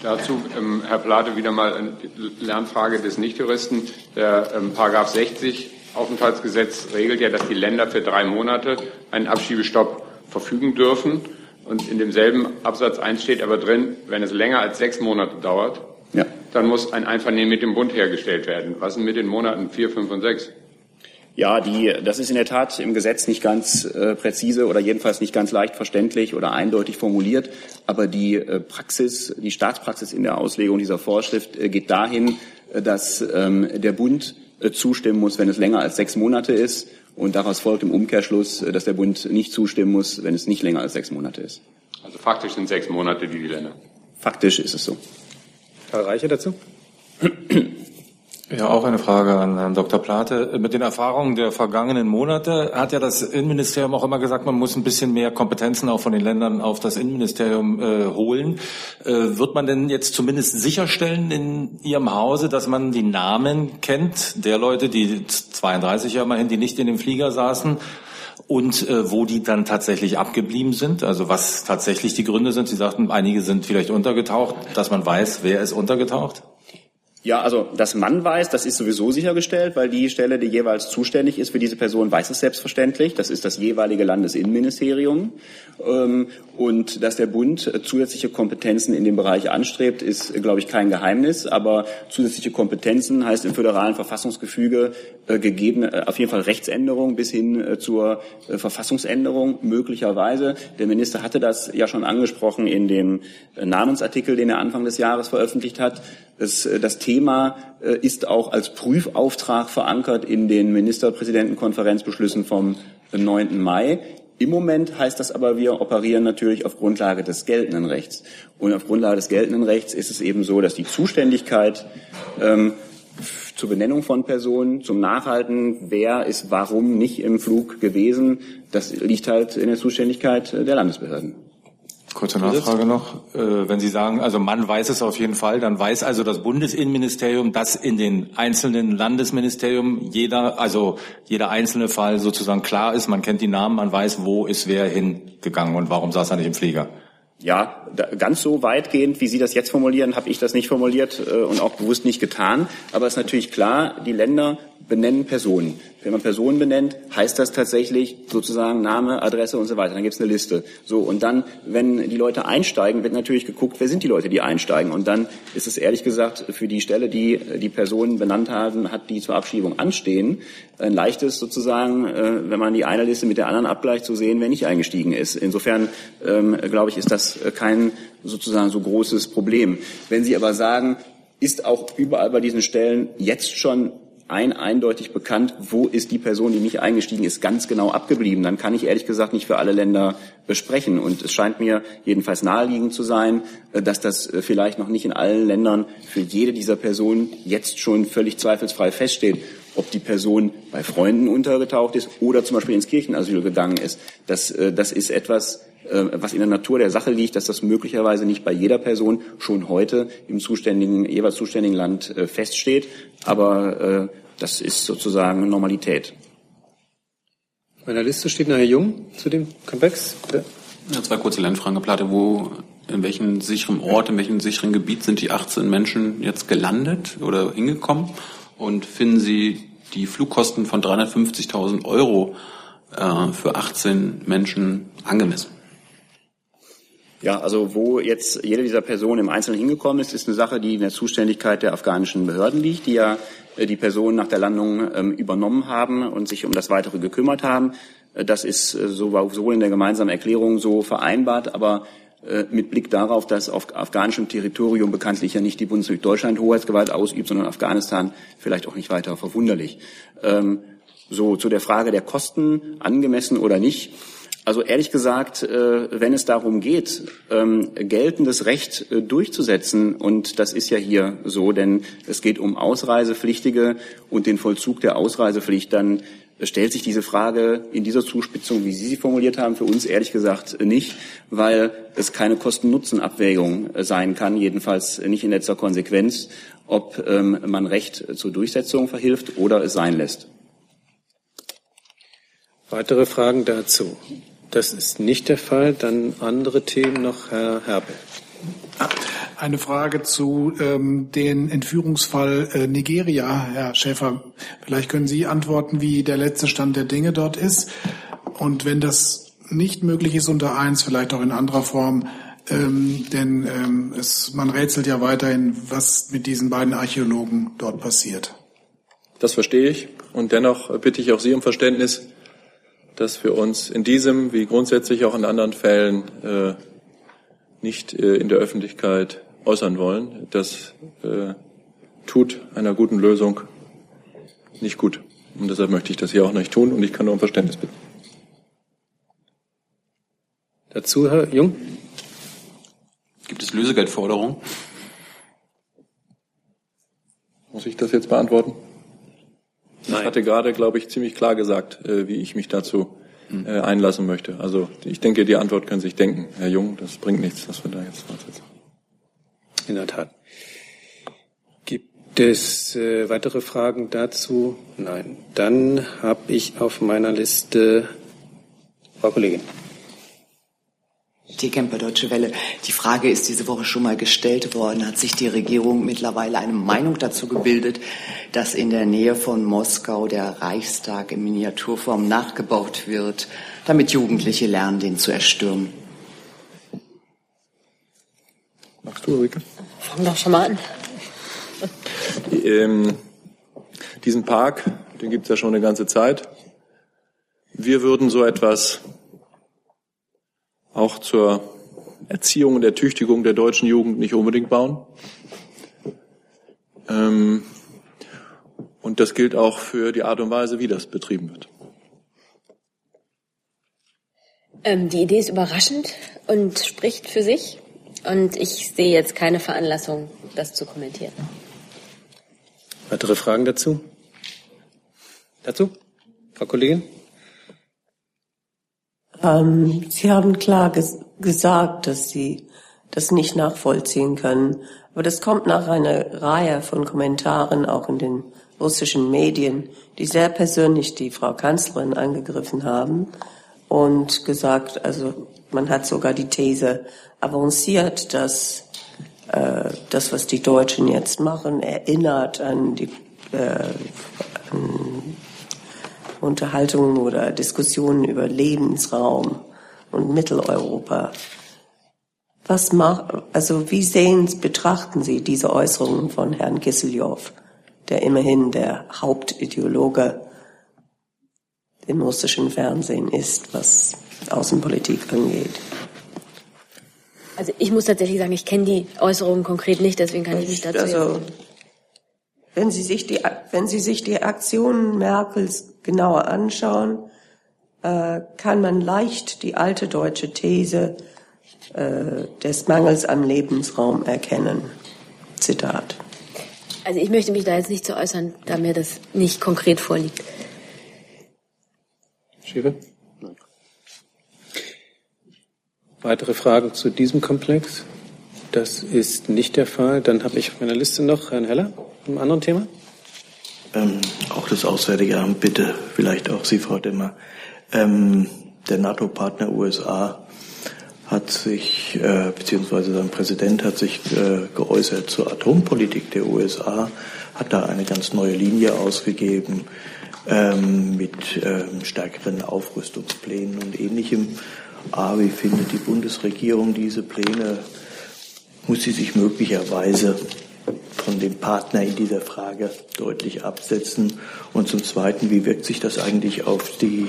Dazu, ähm, Herr Plate, wieder mal eine Lernfrage des Nichtjuristen. Der ähm, Paragraph 60 Aufenthaltsgesetz regelt ja, dass die Länder für drei Monate einen Abschiebestopp verfügen dürfen. Und in demselben Absatz 1 steht aber drin, wenn es länger als sechs Monate dauert, ja. dann muss ein Einvernehmen mit dem Bund hergestellt werden. Was ist mit den Monaten vier, fünf und sechs? Ja, die, das ist in der Tat im Gesetz nicht ganz äh, präzise oder jedenfalls nicht ganz leicht verständlich oder eindeutig formuliert. Aber die äh, Praxis, die Staatspraxis in der Auslegung dieser Vorschrift äh, geht dahin, äh, dass ähm, der Bund äh, zustimmen muss, wenn es länger als sechs Monate ist und daraus folgt im Umkehrschluss, dass der Bund nicht zustimmen muss, wenn es nicht länger als sechs Monate ist. Also faktisch sind sechs Monate die, die Länder. Faktisch ist es so. Herr Reiche dazu? *clears throat* Ja, auch eine Frage an Herrn Dr. Plate. Mit den Erfahrungen der vergangenen Monate hat ja das Innenministerium auch immer gesagt, man muss ein bisschen mehr Kompetenzen auch von den Ländern auf das Innenministerium äh, holen. Äh, wird man denn jetzt zumindest sicherstellen in Ihrem Hause, dass man die Namen kennt der Leute, die 32 ja immerhin, die nicht in dem Flieger saßen, und äh, wo die dann tatsächlich abgeblieben sind, also was tatsächlich die Gründe sind. Sie sagten, einige sind vielleicht untergetaucht, dass man weiß, wer ist untergetaucht? Ja, also dass man weiß, das ist sowieso sichergestellt, weil die Stelle, die jeweils zuständig ist für diese Person, weiß es selbstverständlich. Das ist das jeweilige Landesinnenministerium. Ähm, und dass der Bund zusätzliche Kompetenzen in dem Bereich anstrebt, ist, glaube ich, kein Geheimnis. Aber zusätzliche Kompetenzen heißt im föderalen Verfassungsgefüge äh, gegeben, äh, auf jeden Fall Rechtsänderung bis hin äh, zur Verfassungsänderung möglicherweise. Der Minister hatte das ja schon angesprochen in dem Namensartikel, den er Anfang des Jahres veröffentlicht hat. Das, das Thema ist auch als Prüfauftrag verankert in den Ministerpräsidentenkonferenzbeschlüssen vom 9. Mai. Im Moment heißt das aber, wir operieren natürlich auf Grundlage des geltenden Rechts. Und auf Grundlage des geltenden Rechts ist es eben so, dass die Zuständigkeit ähm, zur Benennung von Personen, zum Nachhalten, wer ist warum nicht im Flug gewesen, das liegt halt in der Zuständigkeit der Landesbehörden. Kurze Nachfrage noch. Äh, wenn Sie sagen, also man weiß es auf jeden Fall, dann weiß also das Bundesinnenministerium, dass in den einzelnen Landesministerium jeder, also jeder einzelne Fall sozusagen klar ist. Man kennt die Namen, man weiß, wo ist wer hingegangen und warum saß er nicht im Flieger. Ja, ganz so weitgehend, wie Sie das jetzt formulieren, habe ich das nicht formuliert äh, und auch bewusst nicht getan. Aber es ist natürlich klar, die Länder benennen Personen. Wenn man Personen benennt, heißt das tatsächlich sozusagen Name, Adresse und so weiter. Dann gibt es eine Liste. So und dann, wenn die Leute einsteigen, wird natürlich geguckt, wer sind die Leute, die einsteigen. Und dann ist es ehrlich gesagt für die Stelle, die die Personen benannt haben, hat, die zur Abschiebung anstehen, ein leichtes sozusagen, äh, wenn man die eine Liste mit der anderen abgleicht, zu sehen, wer nicht eingestiegen ist. Insofern ähm, glaube ich, ist das kein sozusagen so großes Problem. Wenn Sie aber sagen, ist auch überall bei diesen Stellen jetzt schon ein eindeutig bekannt, wo ist die Person, die nicht eingestiegen ist, ganz genau abgeblieben. Dann kann ich ehrlich gesagt nicht für alle Länder besprechen. Und es scheint mir jedenfalls naheliegend zu sein, äh, dass das äh, vielleicht noch nicht in allen Ländern für jede dieser Personen jetzt schon völlig zweifelsfrei feststeht, ob die Person bei Freunden untergetaucht ist oder zum Beispiel ins Kirchenasyl gegangen ist. Das, äh, das ist etwas, was in der Natur der Sache liegt, dass das möglicherweise nicht bei jeder Person schon heute im zuständigen, jeweils zuständigen Land feststeht. Aber das ist sozusagen Normalität. Auf meiner Liste steht nachher Jung zu dem Komplex. Ja, zwei kurze Lernfragen, Platte. Wo, in welchem sicheren Ort, in welchem sicheren Gebiet sind die 18 Menschen jetzt gelandet oder hingekommen? Und finden Sie die Flugkosten von 350.000 Euro äh, für 18 Menschen angemessen? Ja, also wo jetzt jede dieser Personen im Einzelnen hingekommen ist, ist eine Sache, die in der Zuständigkeit der afghanischen Behörden liegt, die ja äh, die Personen nach der Landung ähm, übernommen haben und sich um das Weitere gekümmert haben. Äh, das ist äh, sowohl in der gemeinsamen Erklärung so vereinbart, aber mit Blick darauf, dass auf afghanischem Territorium bekanntlich ja nicht die Bundesrepublik Deutschland Hoheitsgewalt ausübt, sondern Afghanistan vielleicht auch nicht weiter verwunderlich. Ähm, so zu der Frage der Kosten, angemessen oder nicht. Also ehrlich gesagt, äh, wenn es darum geht, ähm, geltendes Recht äh, durchzusetzen, und das ist ja hier so, denn es geht um Ausreisepflichtige und den Vollzug der Ausreisepflicht, dann stellt sich diese Frage in dieser Zuspitzung, wie Sie sie formuliert haben, für uns ehrlich gesagt nicht, weil es keine Kosten-Nutzen-Abwägung äh, sein kann, jedenfalls nicht in letzter Konsequenz, ob ähm, man Recht zur Durchsetzung verhilft oder es sein lässt. Weitere Fragen dazu? Das ist nicht der Fall. Dann andere Themen noch, Herr Herbel. Eine Frage zu ähm, den Entführungsfall äh, Nigeria, Herr Schäfer. Vielleicht können Sie antworten, wie der letzte Stand der Dinge dort ist. Und wenn das nicht möglich ist unter eins, vielleicht auch in anderer Form, ähm, denn ähm, es, man rätselt ja weiterhin, was mit diesen beiden Archäologen dort passiert. Das verstehe ich. Und dennoch bitte ich auch Sie um Verständnis dass wir uns in diesem wie grundsätzlich auch in anderen Fällen äh, nicht äh, in der Öffentlichkeit äußern wollen. Das äh, tut einer guten Lösung nicht gut. Und deshalb möchte ich das hier auch nicht tun und ich kann nur um Verständnis bitten. Dazu, Herr Jung? Gibt es Lösegeldforderungen? Muss ich das jetzt beantworten? Nein. Ich hatte gerade, glaube ich, ziemlich klar gesagt, äh, wie ich mich dazu hm. äh, einlassen möchte. Also ich denke, die Antwort können Sie sich denken, Herr Jung. Das bringt nichts, dass wir da jetzt fortsetzen. In der Tat. Gibt es äh, weitere Fragen dazu? Nein. Dann habe ich auf meiner Liste Frau Kollegin. Die Kemper Deutsche Welle. Die Frage ist diese Woche schon mal gestellt worden. Hat sich die Regierung mittlerweile eine Meinung dazu gebildet, dass in der Nähe von Moskau der Reichstag in Miniaturform nachgebaut wird, damit Jugendliche lernen, den zu erstürmen? Machst du, Ulrike? Fang doch schon mal an. Ähm, diesen Park, den gibt es ja schon eine ganze Zeit. Wir würden so etwas auch zur Erziehung und Ertüchtigung der deutschen Jugend nicht unbedingt bauen. Ähm, und das gilt auch für die Art und Weise, wie das betrieben wird. Ähm, die Idee ist überraschend und spricht für sich. Und ich sehe jetzt keine Veranlassung, das zu kommentieren. Weitere Fragen dazu? Dazu? Frau Kollegin? Ähm, Sie haben klar ges gesagt, dass Sie das nicht nachvollziehen können. Aber das kommt nach einer Reihe von Kommentaren, auch in den russischen Medien, die sehr persönlich die Frau Kanzlerin angegriffen haben und gesagt, also man hat sogar die These avanciert, dass äh, das, was die Deutschen jetzt machen, erinnert an die äh, an Unterhaltungen oder Diskussionen über Lebensraum und Mitteleuropa. Was macht, also wie sehen, betrachten Sie diese Äußerungen von Herrn Kisseljow, der immerhin der Hauptideologe im russischen Fernsehen ist, was Außenpolitik angeht? Also ich muss tatsächlich sagen, ich kenne die Äußerungen konkret nicht, deswegen kann ich mich dazu also, wenn Sie sich die, wenn Sie sich die Aktionen Merkels genauer anschauen, äh, kann man leicht die alte deutsche These äh, des Mangels an Lebensraum erkennen. Zitat. Also ich möchte mich da jetzt nicht zu äußern, da mir das nicht konkret vorliegt. Schiefe? Weitere Fragen zu diesem Komplex? Das ist nicht der Fall. Dann habe ich auf meiner Liste noch Herrn Heller, einem anderen Thema. Ähm, auch das Auswärtige Amt, bitte, vielleicht auch Sie, Frau Demmer. Ähm, der NATO-Partner USA hat sich, äh, beziehungsweise sein Präsident hat sich äh, geäußert zur Atompolitik der USA, hat da eine ganz neue Linie ausgegeben ähm, mit ähm, stärkeren Aufrüstungsplänen und ähnlichem. A, wie findet die Bundesregierung diese Pläne? Muss sie sich möglicherweise von dem Partner in dieser Frage deutlich absetzen? Und zum Zweiten, wie wirkt sich das eigentlich auf die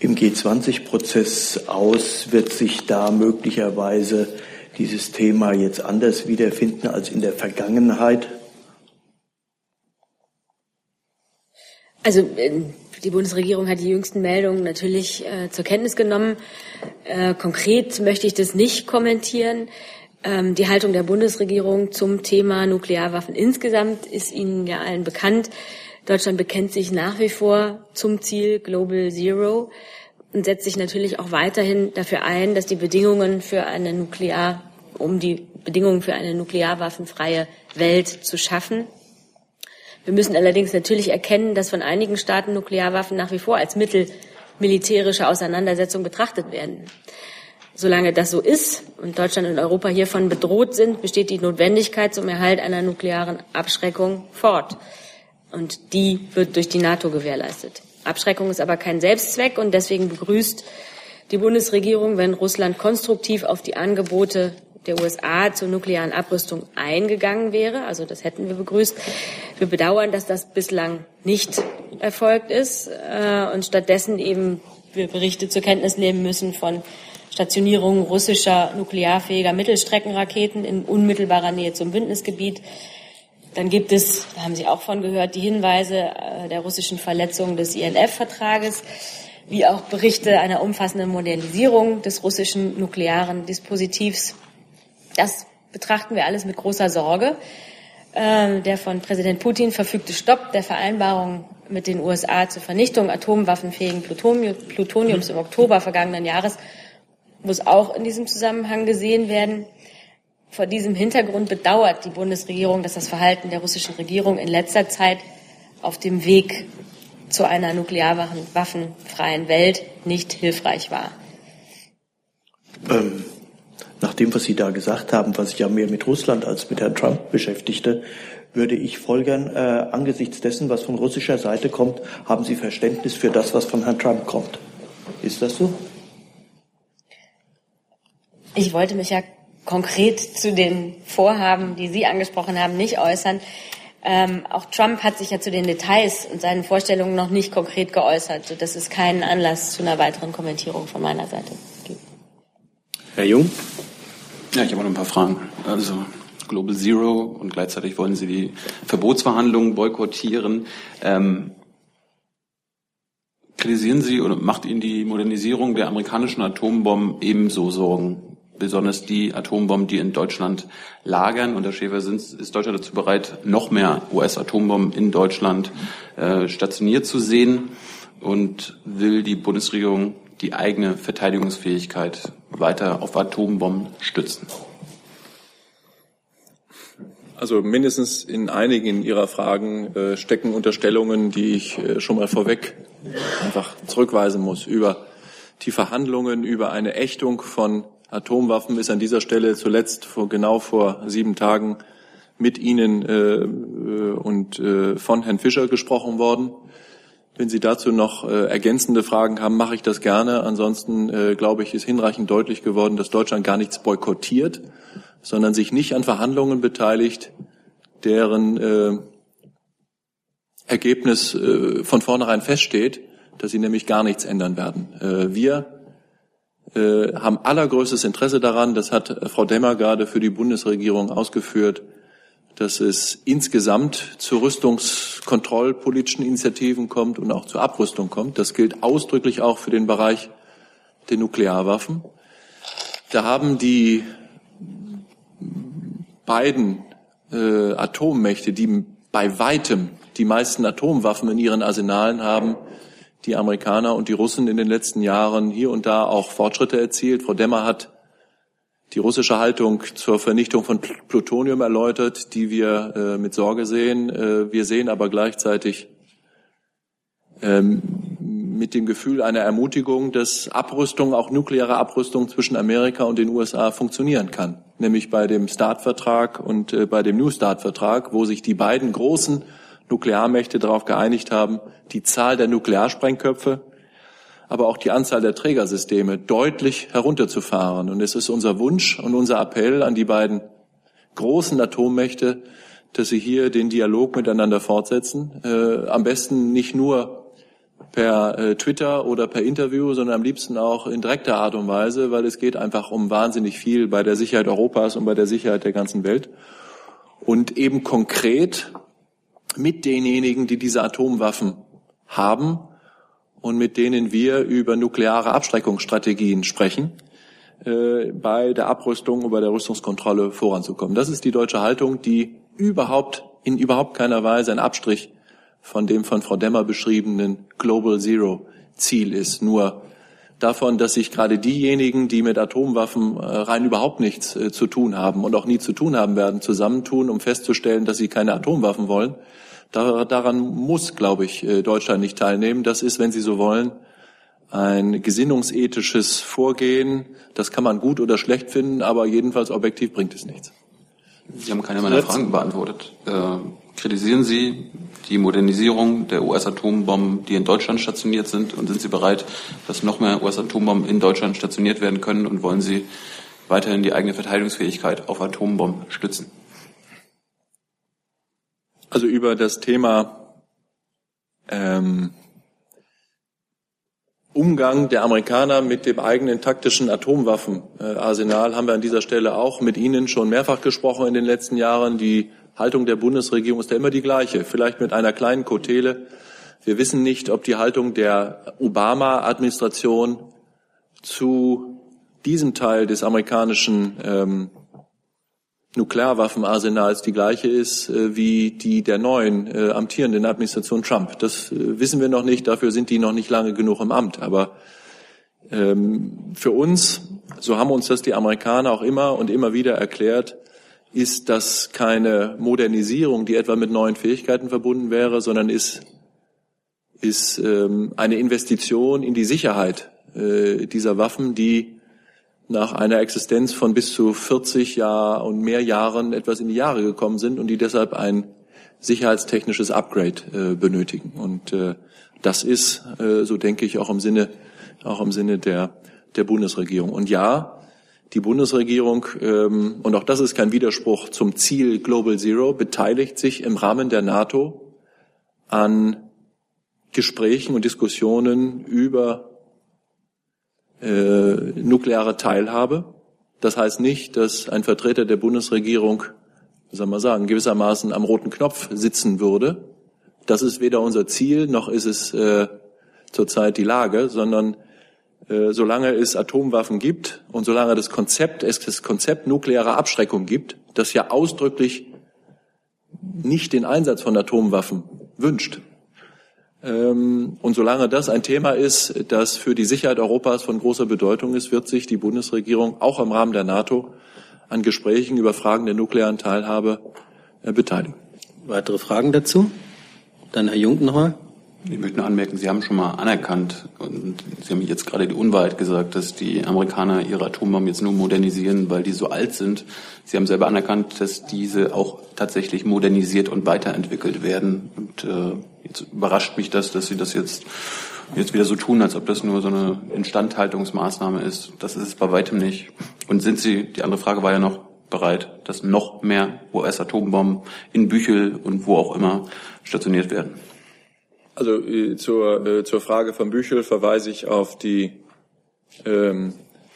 im G20-Prozess aus? Wird sich da möglicherweise dieses Thema jetzt anders wiederfinden als in der Vergangenheit? Also äh, die Bundesregierung hat die jüngsten Meldungen natürlich äh, zur Kenntnis genommen. Äh, konkret möchte ich das nicht kommentieren. Ähm, die Haltung der Bundesregierung zum Thema Nuklearwaffen insgesamt ist Ihnen ja allen bekannt. Deutschland bekennt sich nach wie vor zum Ziel Global Zero und setzt sich natürlich auch weiterhin dafür ein, dass die Bedingungen für eine Nuklear, um die Bedingungen für eine nuklearwaffenfreie Welt zu schaffen. Wir müssen allerdings natürlich erkennen, dass von einigen Staaten Nuklearwaffen nach wie vor als Mittel militärischer Auseinandersetzung betrachtet werden. Solange das so ist und Deutschland und Europa hiervon bedroht sind, besteht die Notwendigkeit zum Erhalt einer nuklearen Abschreckung fort. Und die wird durch die NATO gewährleistet. Abschreckung ist aber kein Selbstzweck und deswegen begrüßt die Bundesregierung, wenn Russland konstruktiv auf die Angebote der USA zur nuklearen Abrüstung eingegangen wäre. Also das hätten wir begrüßt. Wir bedauern, dass das bislang nicht erfolgt ist äh, und stattdessen eben wir Berichte zur Kenntnis nehmen müssen von Stationierungen russischer nuklearfähiger Mittelstreckenraketen in unmittelbarer Nähe zum Bündnisgebiet. Dann gibt es, da haben Sie auch von gehört, die Hinweise äh, der russischen Verletzung des INF-Vertrages, wie auch Berichte einer umfassenden Modernisierung des russischen nuklearen Dispositivs das betrachten wir alles mit großer Sorge. Ähm, der von Präsident Putin verfügte Stopp der Vereinbarung mit den USA zur Vernichtung atomwaffenfähigen Plutoniums im Oktober vergangenen Jahres muss auch in diesem Zusammenhang gesehen werden. Vor diesem Hintergrund bedauert die Bundesregierung, dass das Verhalten der russischen Regierung in letzter Zeit auf dem Weg zu einer nuklearwaffenfreien Welt nicht hilfreich war. Ähm, nach dem, was Sie da gesagt haben, was sich ja mehr mit Russland als mit Herrn Trump beschäftigte, würde ich folgern, äh, angesichts dessen, was von russischer Seite kommt, haben Sie Verständnis für das, was von Herrn Trump kommt. Ist das so? Ich wollte mich ja konkret zu den Vorhaben, die Sie angesprochen haben, nicht äußern. Ähm, auch Trump hat sich ja zu den Details und seinen Vorstellungen noch nicht konkret geäußert, sodass es keinen Anlass zu einer weiteren Kommentierung von meiner Seite gibt. Herr Jung? Ja, ich habe noch ein paar Fragen. Also Global Zero und gleichzeitig wollen Sie die Verbotsverhandlungen boykottieren. Ähm, kritisieren Sie oder macht Ihnen die Modernisierung der amerikanischen Atombomben ebenso Sorgen? Besonders die Atombomben, die in Deutschland lagern. Und Herr Schäfer, sind, ist Deutschland dazu bereit, noch mehr US-Atombomben in Deutschland äh, stationiert zu sehen? Und will die Bundesregierung die eigene Verteidigungsfähigkeit weiter auf Atombomben stützen? Also mindestens in einigen Ihrer Fragen äh, stecken Unterstellungen, die ich äh, schon mal vorweg einfach zurückweisen muss über Die Verhandlungen über eine Ächtung von Atomwaffen ist an dieser Stelle zuletzt vor, genau vor sieben Tagen mit Ihnen äh, und äh, von Herrn Fischer gesprochen worden. Wenn Sie dazu noch äh, ergänzende Fragen haben, mache ich das gerne. Ansonsten äh, glaube ich, ist hinreichend deutlich geworden, dass Deutschland gar nichts boykottiert, sondern sich nicht an Verhandlungen beteiligt, deren äh, Ergebnis äh, von vornherein feststeht, dass sie nämlich gar nichts ändern werden. Äh, wir äh, haben allergrößtes Interesse daran, das hat Frau Demmer gerade für die Bundesregierung ausgeführt, dass es insgesamt zu rüstungskontrollpolitischen Initiativen kommt und auch zur Abrüstung kommt. Das gilt ausdrücklich auch für den Bereich der Nuklearwaffen. Da haben die beiden äh, Atommächte, die bei weitem die meisten Atomwaffen in ihren Arsenalen haben, die Amerikaner und die Russen in den letzten Jahren hier und da auch Fortschritte erzielt. Frau Demmer hat die russische Haltung zur Vernichtung von Plutonium erläutert, die wir äh, mit Sorge sehen. Äh, wir sehen aber gleichzeitig ähm, mit dem Gefühl einer Ermutigung, dass Abrüstung, auch nukleare Abrüstung zwischen Amerika und den USA funktionieren kann. Nämlich bei dem START-Vertrag und äh, bei dem New START-Vertrag, wo sich die beiden großen Nuklearmächte darauf geeinigt haben, die Zahl der Nuklearsprengköpfe aber auch die Anzahl der Trägersysteme deutlich herunterzufahren. Und es ist unser Wunsch und unser Appell an die beiden großen Atommächte, dass sie hier den Dialog miteinander fortsetzen. Äh, am besten nicht nur per äh, Twitter oder per Interview, sondern am liebsten auch in direkter Art und Weise, weil es geht einfach um wahnsinnig viel bei der Sicherheit Europas und bei der Sicherheit der ganzen Welt. Und eben konkret mit denjenigen, die diese Atomwaffen haben und mit denen wir über nukleare Abschreckungsstrategien sprechen, äh, bei der Abrüstung bei der Rüstungskontrolle voranzukommen. Das ist die deutsche Haltung, die überhaupt in überhaupt keiner Weise ein Abstrich von dem von Frau Demmer beschriebenen Global Zero Ziel ist. Nur davon, dass sich gerade diejenigen, die mit Atomwaffen äh, rein überhaupt nichts äh, zu tun haben und auch nie zu tun haben werden, zusammentun, um festzustellen, dass sie keine Atomwaffen wollen daran muss, glaube ich, äh, Deutschland nicht teilnehmen. Das ist, wenn Sie so wollen, ein gesinnungsethisches Vorgehen. Das kann man gut oder schlecht finden, aber jedenfalls objektiv bringt es nichts. Sie haben keine meiner Fragen beantwortet. Äh, kritisieren Sie die Modernisierung der US-Atombomben, die in Deutschland stationiert sind? Und sind Sie bereit, dass noch mehr US-Atombomben in Deutschland stationiert werden können? Und wollen Sie weiterhin die eigene Verteidigungsfähigkeit auf Atombomben stützen? Also über das Thema ähm, Umgang der Amerikaner mit dem eigenen taktischen Atomwaffenarsenal haben wir an dieser Stelle auch mit Ihnen schon mehrfach gesprochen in den letzten Jahren. Die Haltung der Bundesregierung ist ja immer die gleiche, vielleicht mit einer kleinen Kotele. Wir wissen nicht, ob die Haltung der Obama-Administration zu diesem Teil des amerikanischen ähm, Nuklearwaffenarsenals die gleiche ist äh, wie die der neuen äh, amtierenden Administration Trump. Das äh, wissen wir noch nicht, dafür sind die noch nicht lange genug im Amt. Aber ähm, für uns, so haben uns das die Amerikaner auch immer und immer wieder erklärt, ist das keine Modernisierung, die etwa mit neuen Fähigkeiten verbunden wäre, sondern ist, ist ähm, eine Investition in die Sicherheit äh, dieser Waffen, die nach einer Existenz von bis zu 40 Jahren und mehr Jahren etwas in die Jahre gekommen sind und die deshalb ein sicherheitstechnisches Upgrade äh, benötigen. Und äh, das ist, äh, so denke ich, auch im Sinne, auch im Sinne der, der Bundesregierung. Und ja, die Bundesregierung, ähm, und auch das ist kein Widerspruch zum Ziel Global Zero, beteiligt sich im Rahmen der NATO an Gesprächen und Diskussionen über äh, nukleare Teilhabe. Das heißt nicht, dass ein Vertreter der Bundesregierung, wie soll man sagen, gewissermaßen am roten Knopf sitzen würde. Das ist weder unser Ziel, noch ist es äh, zurzeit die Lage, sondern solange es Atomwaffen gibt und solange das Konzept, es das Konzept nuklearer Abschreckung gibt, das ja ausdrücklich nicht den Einsatz von Atomwaffen wünscht, ähm, und solange das ein Thema ist, das für die Sicherheit Europas von großer Bedeutung ist, wird sich die Bundesregierung auch im Rahmen der NATO an Gesprächen über Fragen der nuklearen Teilhabe äh, beteiligen. Weitere Fragen dazu? Dann Herr Jung nochmal. Ich möchte nur anmerken, Sie haben schon mal anerkannt und Sie haben jetzt gerade die Unwahrheit gesagt, dass die Amerikaner ihre Atombomben jetzt nur modernisieren, weil die so alt sind. Sie haben selber anerkannt, dass diese auch tatsächlich modernisiert und weiterentwickelt werden. Und äh, jetzt überrascht mich das, dass Sie das jetzt jetzt wieder so tun, als ob das nur so eine Instandhaltungsmaßnahme ist. Das ist es bei weitem nicht. Und sind Sie, die andere Frage war ja noch, bereit, dass noch mehr US-Atombomben in Büchel und wo auch immer stationiert werden? Also äh, zur, äh, zur Frage von Büchel verweise ich auf die ähm,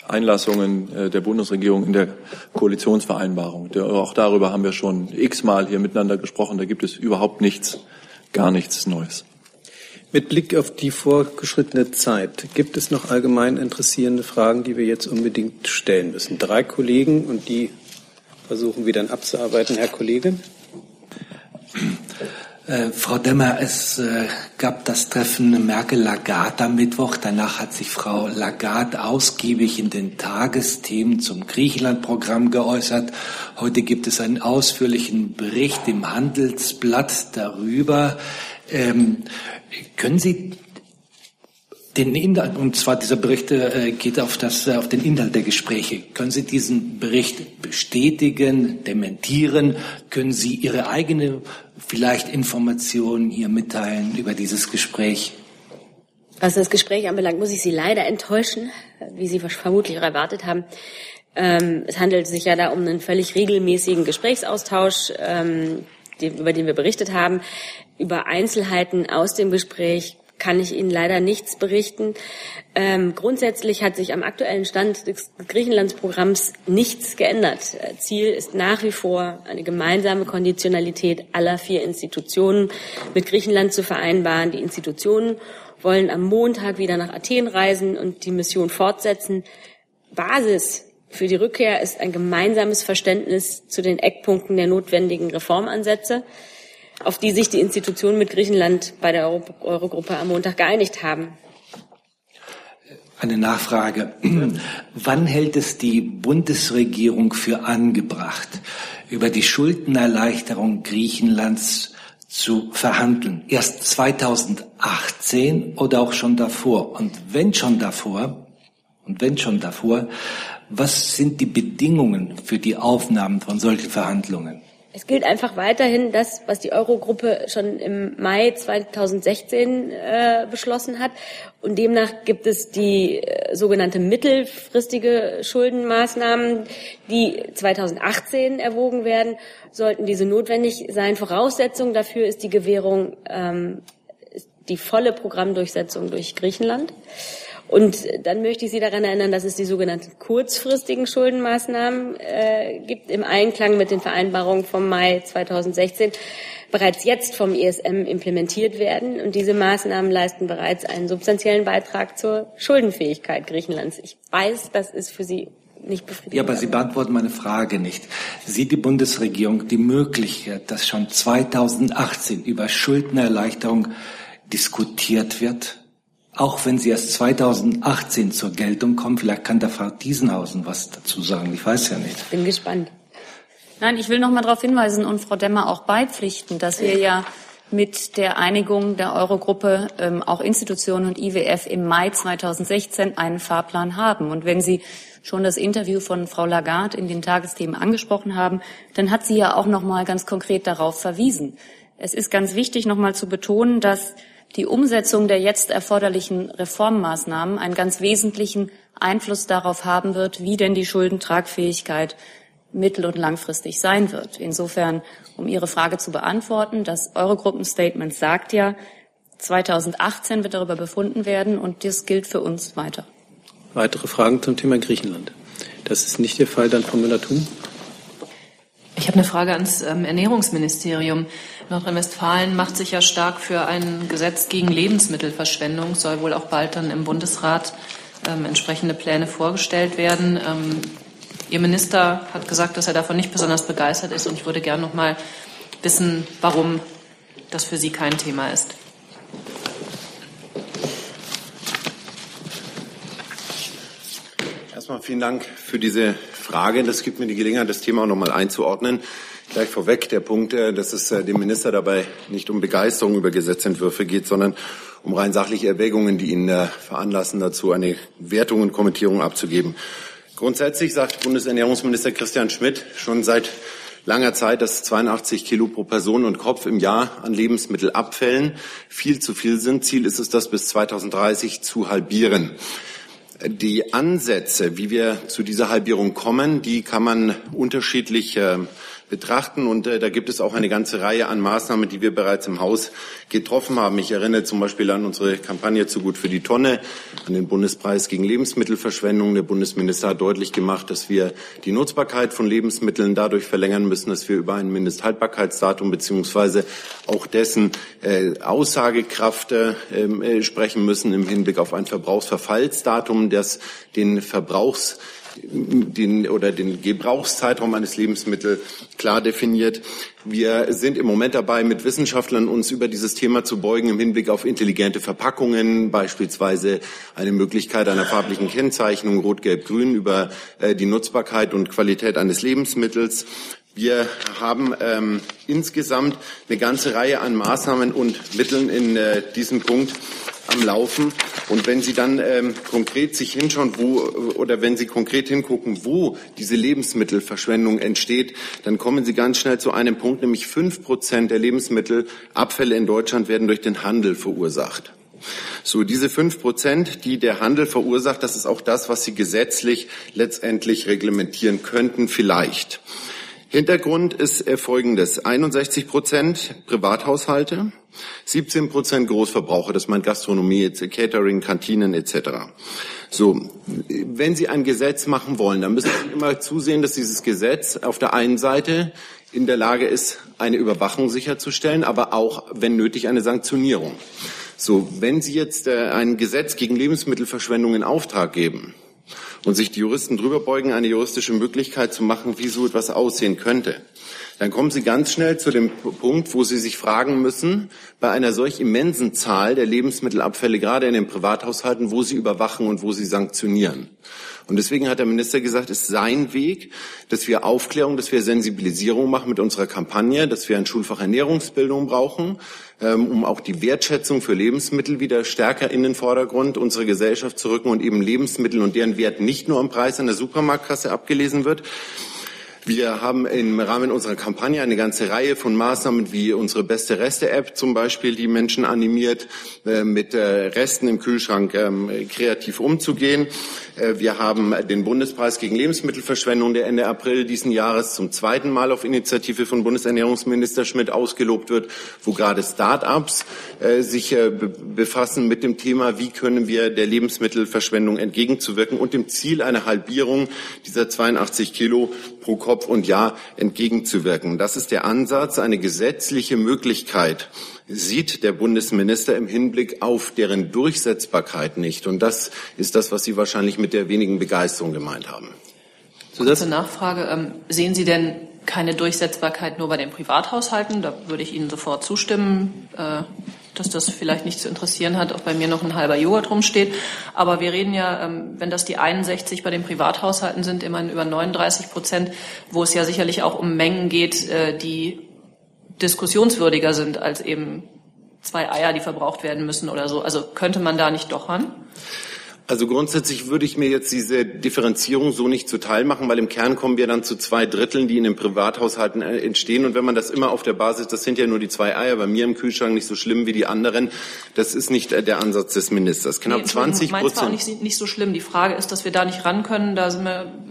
Einlassungen äh, der Bundesregierung in der Koalitionsvereinbarung. Der, auch darüber haben wir schon x-mal hier miteinander gesprochen. Da gibt es überhaupt nichts, gar nichts Neues. Mit Blick auf die vorgeschrittene Zeit gibt es noch allgemein interessierende Fragen, die wir jetzt unbedingt stellen müssen. Drei Kollegen und die versuchen wir dann abzuarbeiten. Herr Kollege. Äh, Frau Demmer, es äh, gab das Treffen Merkel-Lagarde am Mittwoch. Danach hat sich Frau Lagarde ausgiebig in den Tagesthemen zum Griechenland-Programm geäußert. Heute gibt es einen ausführlichen Bericht im Handelsblatt darüber. Ähm, können Sie den Inhalt, und zwar dieser Bericht äh, geht auf, das, äh, auf den Inhalt der Gespräche. Können Sie diesen Bericht bestätigen, dementieren? Können Sie Ihre eigene vielleicht Informationen hier mitteilen über dieses Gespräch? Was das Gespräch anbelangt, muss ich Sie leider enttäuschen, wie Sie vermutlich erwartet haben. Ähm, es handelt sich ja da um einen völlig regelmäßigen Gesprächsaustausch, ähm, den, über den wir berichtet haben. Über Einzelheiten aus dem Gespräch kann ich Ihnen leider nichts berichten. Ähm, grundsätzlich hat sich am aktuellen Stand des Griechenlandsprogramms nichts geändert. Ziel ist nach wie vor eine gemeinsame Konditionalität aller vier Institutionen mit Griechenland zu vereinbaren. Die Institutionen wollen am Montag wieder nach Athen reisen und die Mission fortsetzen. Basis für die Rückkehr ist ein gemeinsames Verständnis zu den Eckpunkten der notwendigen Reformansätze auf die sich die Institutionen mit Griechenland bei der Eurogruppe am Montag geeinigt haben. Eine Nachfrage. *clears throat* Wann hält es die Bundesregierung für angebracht, über die Schuldenerleichterung Griechenlands zu verhandeln? Erst 2018 oder auch schon davor? Und wenn schon davor, und wenn schon davor, was sind die Bedingungen für die Aufnahmen von solchen Verhandlungen? Es gilt einfach weiterhin das, was die Eurogruppe schon im Mai 2016 äh, beschlossen hat. Und demnach gibt es die äh, sogenannte mittelfristige Schuldenmaßnahmen, die 2018 erwogen werden. Sollten diese notwendig sein, Voraussetzung dafür ist die Gewährung, ähm, die volle Programmdurchsetzung durch Griechenland. Und dann möchte ich Sie daran erinnern, dass es die sogenannten kurzfristigen Schuldenmaßnahmen äh, gibt, im Einklang mit den Vereinbarungen vom Mai 2016 bereits jetzt vom ESM implementiert werden. Und diese Maßnahmen leisten bereits einen substanziellen Beitrag zur Schuldenfähigkeit Griechenlands. Ich weiß, das ist für Sie nicht befriedigend. Ja, aber Sie beantworten meine Frage nicht. Sieht die Bundesregierung die Möglichkeit, dass schon 2018 über Schuldenerleichterung diskutiert wird? Auch wenn sie erst 2018 zur Geltung kommen. Vielleicht kann der Frau Diesenhausen was dazu sagen. Ich weiß ja nicht. Bin gespannt. Nein, ich will noch mal darauf hinweisen und Frau Demmer auch beipflichten, dass wir ja mit der Einigung der Eurogruppe ähm, auch Institutionen und IWF im Mai 2016 einen Fahrplan haben. Und wenn Sie schon das Interview von Frau Lagarde in den Tagesthemen angesprochen haben, dann hat sie ja auch noch mal ganz konkret darauf verwiesen. Es ist ganz wichtig, noch mal zu betonen, dass die Umsetzung der jetzt erforderlichen Reformmaßnahmen einen ganz wesentlichen Einfluss darauf haben wird, wie denn die Schuldentragfähigkeit mittel- und langfristig sein wird. Insofern, um Ihre Frage zu beantworten, das Eurogruppenstatement sagt ja, 2018 wird darüber befunden werden und das gilt für uns weiter. Weitere Fragen zum Thema Griechenland? Das ist nicht der Fall, dann Frau Müller-Thun. Ich habe eine Frage ans ähm, Ernährungsministerium. Nordrhein-Westfalen macht sich ja stark für ein Gesetz gegen Lebensmittelverschwendung, soll wohl auch bald dann im Bundesrat ähm, entsprechende Pläne vorgestellt werden. Ähm, Ihr Minister hat gesagt, dass er davon nicht besonders begeistert ist und ich würde gerne noch mal wissen, warum das für Sie kein Thema ist. Erstmal vielen Dank für diese Frage. Das gibt mir die Gelegenheit, das Thema noch mal einzuordnen. Gleich vorweg der Punkt, dass es dem Minister dabei nicht um Begeisterung über Gesetzentwürfe geht, sondern um rein sachliche Erwägungen, die ihn veranlassen, dazu eine Wertung und Kommentierung abzugeben. Grundsätzlich sagt Bundesernährungsminister Christian Schmidt schon seit langer Zeit, dass 82 Kilo pro Person und Kopf im Jahr an Lebensmittelabfällen viel zu viel sind. Ziel ist es, das bis 2030 zu halbieren. Die Ansätze, wie wir zu dieser Halbierung kommen, die kann man unterschiedlich äh, betrachten. Und äh, da gibt es auch eine ganze Reihe an Maßnahmen, die wir bereits im Haus getroffen haben. Ich erinnere zum Beispiel an unsere Kampagne zu gut für die Tonne, an den Bundespreis gegen Lebensmittelverschwendung. Der Bundesminister hat deutlich gemacht, dass wir die Nutzbarkeit von Lebensmitteln dadurch verlängern müssen, dass wir über ein Mindesthaltbarkeitsdatum beziehungsweise auch dessen äh, Aussagekraft ähm, äh, sprechen müssen im Hinblick auf ein Verbrauchsverfallsdatum, das den Verbrauchs den, oder den Gebrauchszeitraum eines Lebensmittels klar definiert. Wir sind im Moment dabei, mit Wissenschaftlern uns über dieses Thema zu beugen im Hinblick auf intelligente Verpackungen, beispielsweise eine Möglichkeit einer farblichen Kennzeichnung Rot, Gelb, Grün über äh, die Nutzbarkeit und Qualität eines Lebensmittels. Wir haben ähm, insgesamt eine ganze Reihe an Maßnahmen und Mitteln in äh, diesem Punkt am Laufen. Und wenn Sie dann ähm, konkret sich hinschauen, wo oder wenn Sie konkret hingucken, wo diese Lebensmittelverschwendung entsteht, dann kommen Sie ganz schnell zu einem Punkt, nämlich fünf Prozent der Lebensmittelabfälle in Deutschland werden durch den Handel verursacht. So, diese fünf Prozent, die der Handel verursacht, das ist auch das, was Sie gesetzlich letztendlich reglementieren könnten, vielleicht. Hintergrund ist folgendes. 61 Prozent Privathaushalte, 17 Prozent Großverbraucher, das meint Gastronomie, Catering, Kantinen etc. So, wenn Sie ein Gesetz machen wollen, dann müssen Sie immer zusehen, dass dieses Gesetz auf der einen Seite in der Lage ist, eine Überwachung sicherzustellen, aber auch, wenn nötig, eine Sanktionierung. So, wenn Sie jetzt äh, ein Gesetz gegen Lebensmittelverschwendung in Auftrag geben, und sich die Juristen drüber beugen, eine juristische Möglichkeit zu machen, wie so etwas aussehen könnte, dann kommen Sie ganz schnell zu dem Punkt, wo Sie sich fragen müssen, bei einer solch immensen Zahl der Lebensmittelabfälle, gerade in den Privathaushalten, wo Sie überwachen und wo Sie sanktionieren. Und deswegen hat der Minister gesagt, es ist sein Weg, dass wir Aufklärung, dass wir Sensibilisierung machen mit unserer Kampagne, dass wir ein Schulfach Ernährungsbildung brauchen, um auch die Wertschätzung für Lebensmittel wieder stärker in den Vordergrund unserer Gesellschaft zu rücken und eben Lebensmittel und deren Wert nicht nur am Preis an der Supermarktkasse abgelesen wird. Wir haben im Rahmen unserer Kampagne eine ganze Reihe von Maßnahmen wie unsere beste Reste-App zum Beispiel, die Menschen animiert, äh, mit äh, Resten im Kühlschrank ähm, kreativ umzugehen. Äh, wir haben den Bundespreis gegen Lebensmittelverschwendung, der Ende April diesen Jahres zum zweiten Mal auf Initiative von Bundesernährungsminister Schmidt ausgelobt wird, wo gerade Start-ups sich befassen mit dem Thema, wie können wir der Lebensmittelverschwendung entgegenzuwirken und dem Ziel einer Halbierung dieser 82 Kilo pro Kopf und Jahr entgegenzuwirken. Das ist der Ansatz, eine gesetzliche Möglichkeit sieht der Bundesminister im Hinblick auf deren Durchsetzbarkeit nicht. Und das ist das, was Sie wahrscheinlich mit der wenigen Begeisterung gemeint haben. Kurze Nachfrage. Ähm, sehen Sie denn keine Durchsetzbarkeit nur bei den Privathaushalten? Da würde ich Ihnen sofort zustimmen. Äh, dass das vielleicht nicht zu interessieren hat, auch bei mir noch ein halber Joghurt rumsteht. Aber wir reden ja, ähm, wenn das die 61 bei den Privathaushalten sind, immerhin über 39 Prozent, wo es ja sicherlich auch um Mengen geht, äh, die diskussionswürdiger sind als eben zwei Eier, die verbraucht werden müssen oder so. Also könnte man da nicht doch ran? Also grundsätzlich würde ich mir jetzt diese Differenzierung so nicht zuteil machen, weil im Kern kommen wir dann zu zwei Dritteln, die in den Privathaushalten äh, entstehen. Und wenn man das immer auf der Basis, das sind ja nur die zwei Eier, bei mir im Kühlschrank nicht so schlimm wie die anderen, das ist nicht äh, der Ansatz des Ministers. Knapp nee, 20 Prozent. auch nicht, nicht so schlimm. Die Frage ist, dass wir da nicht ran können. Da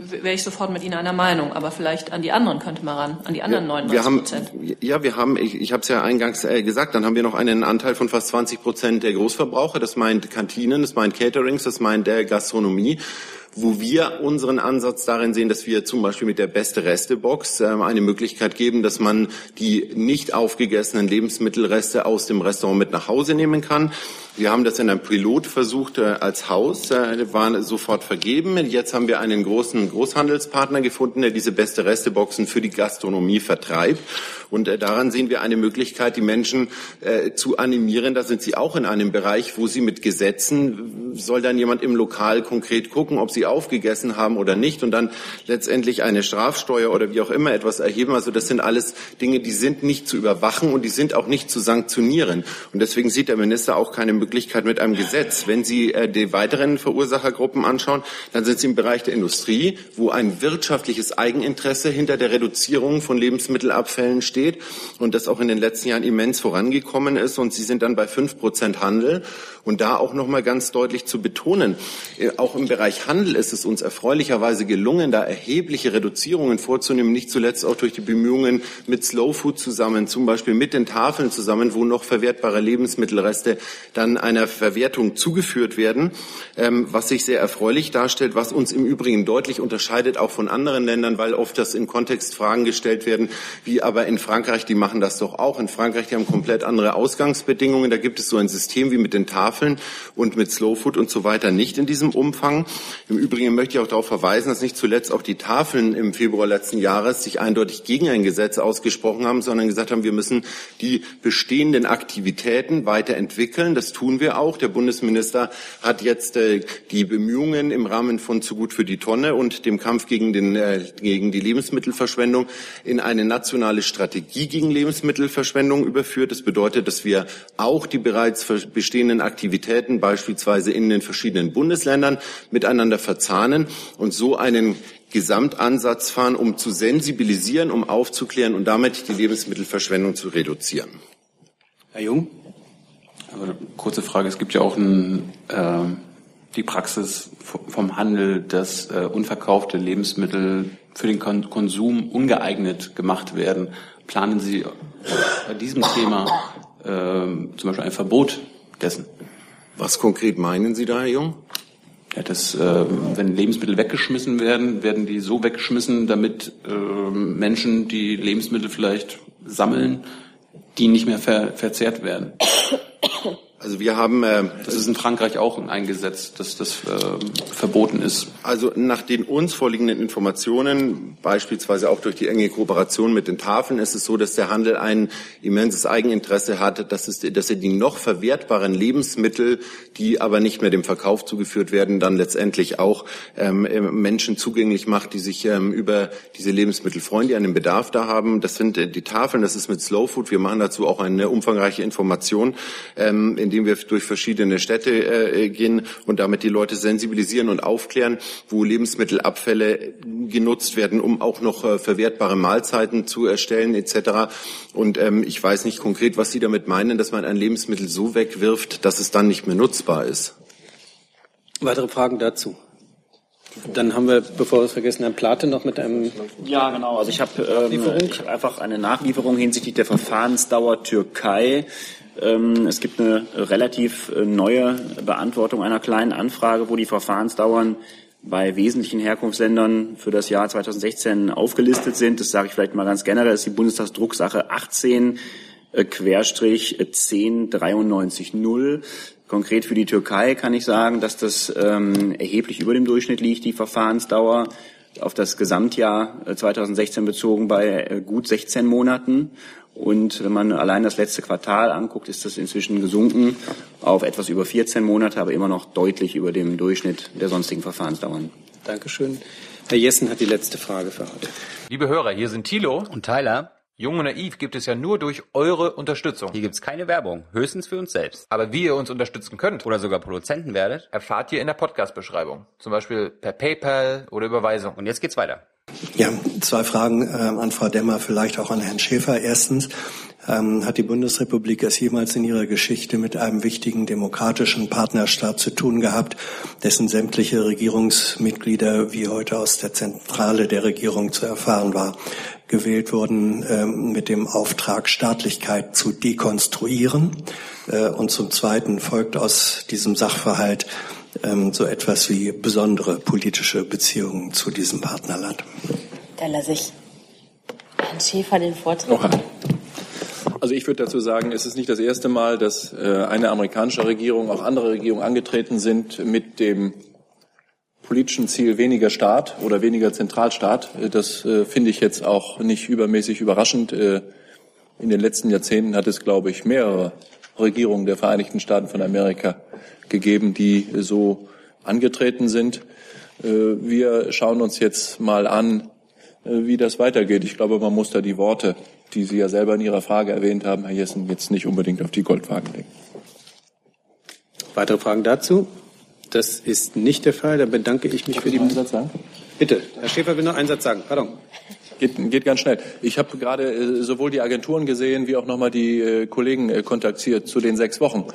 wäre ich sofort mit Ihnen einer Meinung. Aber vielleicht an die anderen könnte man ran, an die anderen ja, 39 Prozent. Ja, wir haben, ich, ich habe es ja eingangs äh, gesagt, dann haben wir noch einen Anteil von fast 20 Prozent der Großverbraucher. Das meint Kantinen, das meint Caterings, das meint der Gastronomie wo wir unseren Ansatz darin sehen, dass wir zum Beispiel mit der Beste Reste Box äh, eine Möglichkeit geben, dass man die nicht aufgegessenen Lebensmittelreste aus dem Restaurant mit nach Hause nehmen kann. Wir haben das in einem Pilot versucht äh, als Haus, äh, waren sofort vergeben. Jetzt haben wir einen großen Großhandelspartner gefunden, der diese beste Resteboxen für die Gastronomie vertreibt. Und äh, daran sehen wir eine Möglichkeit, die Menschen zu animieren. Da sind sie auch in einem Bereich, wo sie mit Gesetzen, soll dann jemand im Lokal konkret gucken, ob sie aufgegessen haben oder nicht und dann letztendlich eine Strafsteuer oder wie auch immer etwas erheben. Also das sind alles Dinge, die sind nicht zu überwachen und die sind auch nicht zu sanktionieren. Und deswegen sieht der Minister auch keine Möglichkeit mit einem Gesetz. Wenn Sie äh, die weiteren Verursachergruppen anschauen, dann sind Sie im Bereich der Industrie, wo ein wirtschaftliches Eigeninteresse hinter der Reduzierung von Lebensmittelabfällen steht und das auch in den letzten Jahren immens vorangekommen ist. Und Sie sind dann bei fünf Prozent Handel. Und da auch noch mal ganz deutlich zu betonen, äh, auch im Bereich Handel ist es uns erfreulicherweise gelungen, da erhebliche Reduzierungen vorzunehmen, nicht zuletzt auch durch die Bemühungen mit Slow Food zusammen, zum Beispiel mit den Tafeln zusammen, wo noch verwertbare Lebensmittelreste dann einer Verwertung zugeführt werden, ähm, was sich sehr erfreulich darstellt, was uns im Übrigen deutlich unterscheidet, auch von anderen Ländern, weil oft das in Kontext Fragen gestellt werden, wie aber in Frankreich, die machen das doch auch. In Frankreich, die haben komplett andere Ausgangsbedingungen. Da gibt es so ein System wie mit den Tafeln und mit Slow Food und so weiter nicht in diesem Umfang. Im Übrigen möchte ich auch darauf verweisen, dass nicht zuletzt auch die Tafeln im Februar letzten Jahres sich eindeutig gegen ein Gesetz ausgesprochen haben, sondern gesagt haben, wir müssen die bestehenden Aktivitäten weiterentwickeln. Das tun wir auch. Der Bundesminister hat jetzt äh, die Bemühungen im Rahmen von Zu gut für die Tonne und dem Kampf gegen, den, äh, gegen die Lebensmittelverschwendung in eine nationale Strategie gegen Lebensmittelverschwendung überführt. Das bedeutet, dass wir auch die bereits bestehenden Aktivitäten beispielsweise in den verschiedenen Bundesländern miteinander verzahnen und so einen Gesamtansatz fahren, um zu sensibilisieren, um aufzuklären und damit die Lebensmittelverschwendung zu reduzieren. Herr Jung? Aber kurze Frage. Es gibt ja auch ein, äh, die Praxis vom Handel, dass äh, unverkaufte Lebensmittel für den Kon Konsum ungeeignet gemacht werden. Planen Sie bei diesem Thema äh, zum Beispiel ein Verbot dessen? Was konkret meinen Sie da, Herr Jung? Ja, dass, äh, wenn Lebensmittel weggeschmissen werden, werden die so weggeschmissen, damit äh, Menschen, die Lebensmittel vielleicht sammeln, die nicht mehr ver verzehrt werden. Also wir haben, äh, das ist in Frankreich auch ein Gesetz, dass das äh, verboten ist. Also nach den uns vorliegenden Informationen, beispielsweise auch durch die enge Kooperation mit den Tafeln, ist es so, dass der Handel ein immenses Eigeninteresse hat, dass, es, dass er die noch verwertbaren Lebensmittel, die aber nicht mehr dem Verkauf zugeführt werden, dann letztendlich auch ähm, Menschen zugänglich macht, die sich ähm, über diese Lebensmittel freuen, die einen Bedarf da haben. Das sind äh, die Tafeln, das ist mit Slow Food. Wir machen dazu auch eine umfangreiche Information. Ähm, in indem wir durch verschiedene Städte äh, gehen und damit die Leute sensibilisieren und aufklären, wo Lebensmittelabfälle genutzt werden, um auch noch äh, verwertbare Mahlzeiten zu erstellen etc. Und ähm, ich weiß nicht konkret, was Sie damit meinen, dass man ein Lebensmittel so wegwirft, dass es dann nicht mehr nutzbar ist. Weitere Fragen dazu? Dann haben wir, bevor wir es vergessen, Herrn Plate noch mit einem. Ja, genau. Also ich habe ähm, hab einfach eine Nachlieferung hinsichtlich der Verfahrensdauer Türkei. Ähm, es gibt eine relativ äh, neue Beantwortung einer kleinen Anfrage, wo die Verfahrensdauern bei wesentlichen Herkunftsländern für das Jahr 2016 aufgelistet sind. Das sage ich vielleicht mal ganz generell. Das ist die Bundestagsdrucksache 18 äh, Querstrich 10930. Konkret für die Türkei kann ich sagen, dass das ähm, erheblich über dem Durchschnitt liegt, die Verfahrensdauer auf das Gesamtjahr 2016 äh, bezogen bei gut 16 Monaten. Und wenn man allein das letzte Quartal anguckt, ist das inzwischen gesunken auf etwas über 14 Monate, aber immer noch deutlich über dem Durchschnitt der sonstigen Verfahrensdauern. Dankeschön. Herr Jessen hat die letzte Frage für heute. Liebe Hörer, hier sind Thilo und Tyler. Jung und Naiv gibt es ja nur durch eure Unterstützung. Hier gibt es keine Werbung, höchstens für uns selbst. Aber wie ihr uns unterstützen könnt oder sogar Produzenten werdet, erfahrt ihr in der Podcast-Beschreibung. Zum Beispiel per PayPal oder Überweisung. Und jetzt geht's weiter. Ja, zwei Fragen äh, an Frau Demmer, vielleicht auch an Herrn Schäfer. Erstens, ähm, hat die Bundesrepublik es jemals in ihrer Geschichte mit einem wichtigen demokratischen Partnerstaat zu tun gehabt, dessen sämtliche Regierungsmitglieder, wie heute aus der Zentrale der Regierung zu erfahren war, gewählt wurden ähm, mit dem Auftrag, Staatlichkeit zu dekonstruieren? Äh, und zum Zweiten folgt aus diesem Sachverhalt, ähm, so etwas wie besondere politische Beziehungen zu diesem Partnerland. Da lasse ich Herrn Schäfer den Vortritt. Also ich würde dazu sagen, es ist nicht das erste Mal, dass äh, eine amerikanische Regierung, auch andere Regierungen angetreten sind mit dem politischen Ziel weniger Staat oder weniger Zentralstaat. Äh, das äh, finde ich jetzt auch nicht übermäßig überraschend. Äh, in den letzten Jahrzehnten hat es, glaube ich, mehrere Regierungen der Vereinigten Staaten von Amerika gegeben, die so angetreten sind. Äh, wir schauen uns jetzt mal an, äh, wie das weitergeht. Ich glaube, man muss da die Worte, die Sie ja selber in Ihrer Frage erwähnt haben, Herr Jessen, jetzt nicht unbedingt auf die Goldwagen legen. Weitere Fragen dazu? Das ist nicht der Fall. Da bedanke ich mich für die. Einen Satz sagen? Bitte, Herr Schäfer will noch einen Satz sagen. Pardon. Geht, geht ganz schnell. Ich habe gerade äh, sowohl die Agenturen gesehen, wie auch nochmal die äh, Kollegen äh, kontaktiert zu den sechs Wochen.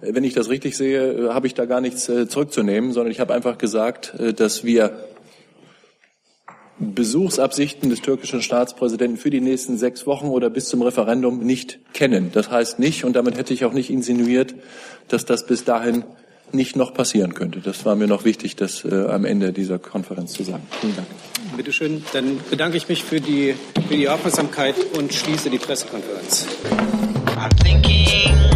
Äh, wenn ich das richtig sehe, äh, habe ich da gar nichts äh, zurückzunehmen, sondern ich habe einfach gesagt, dass wir Besuchsabsichten des türkischen Staatspräsidenten für die nächsten sechs Wochen oder bis zum Referendum nicht kennen. Das heißt nicht, und damit hätte ich auch nicht insinuiert, dass das bis dahin nicht noch passieren könnte. Das war mir noch wichtig, das äh, am Ende dieser Konferenz zu sagen. Vielen Dank. Bitte schön. Dann bedanke ich mich für die, für die Aufmerksamkeit und schließe die Pressekonferenz. I'm thinking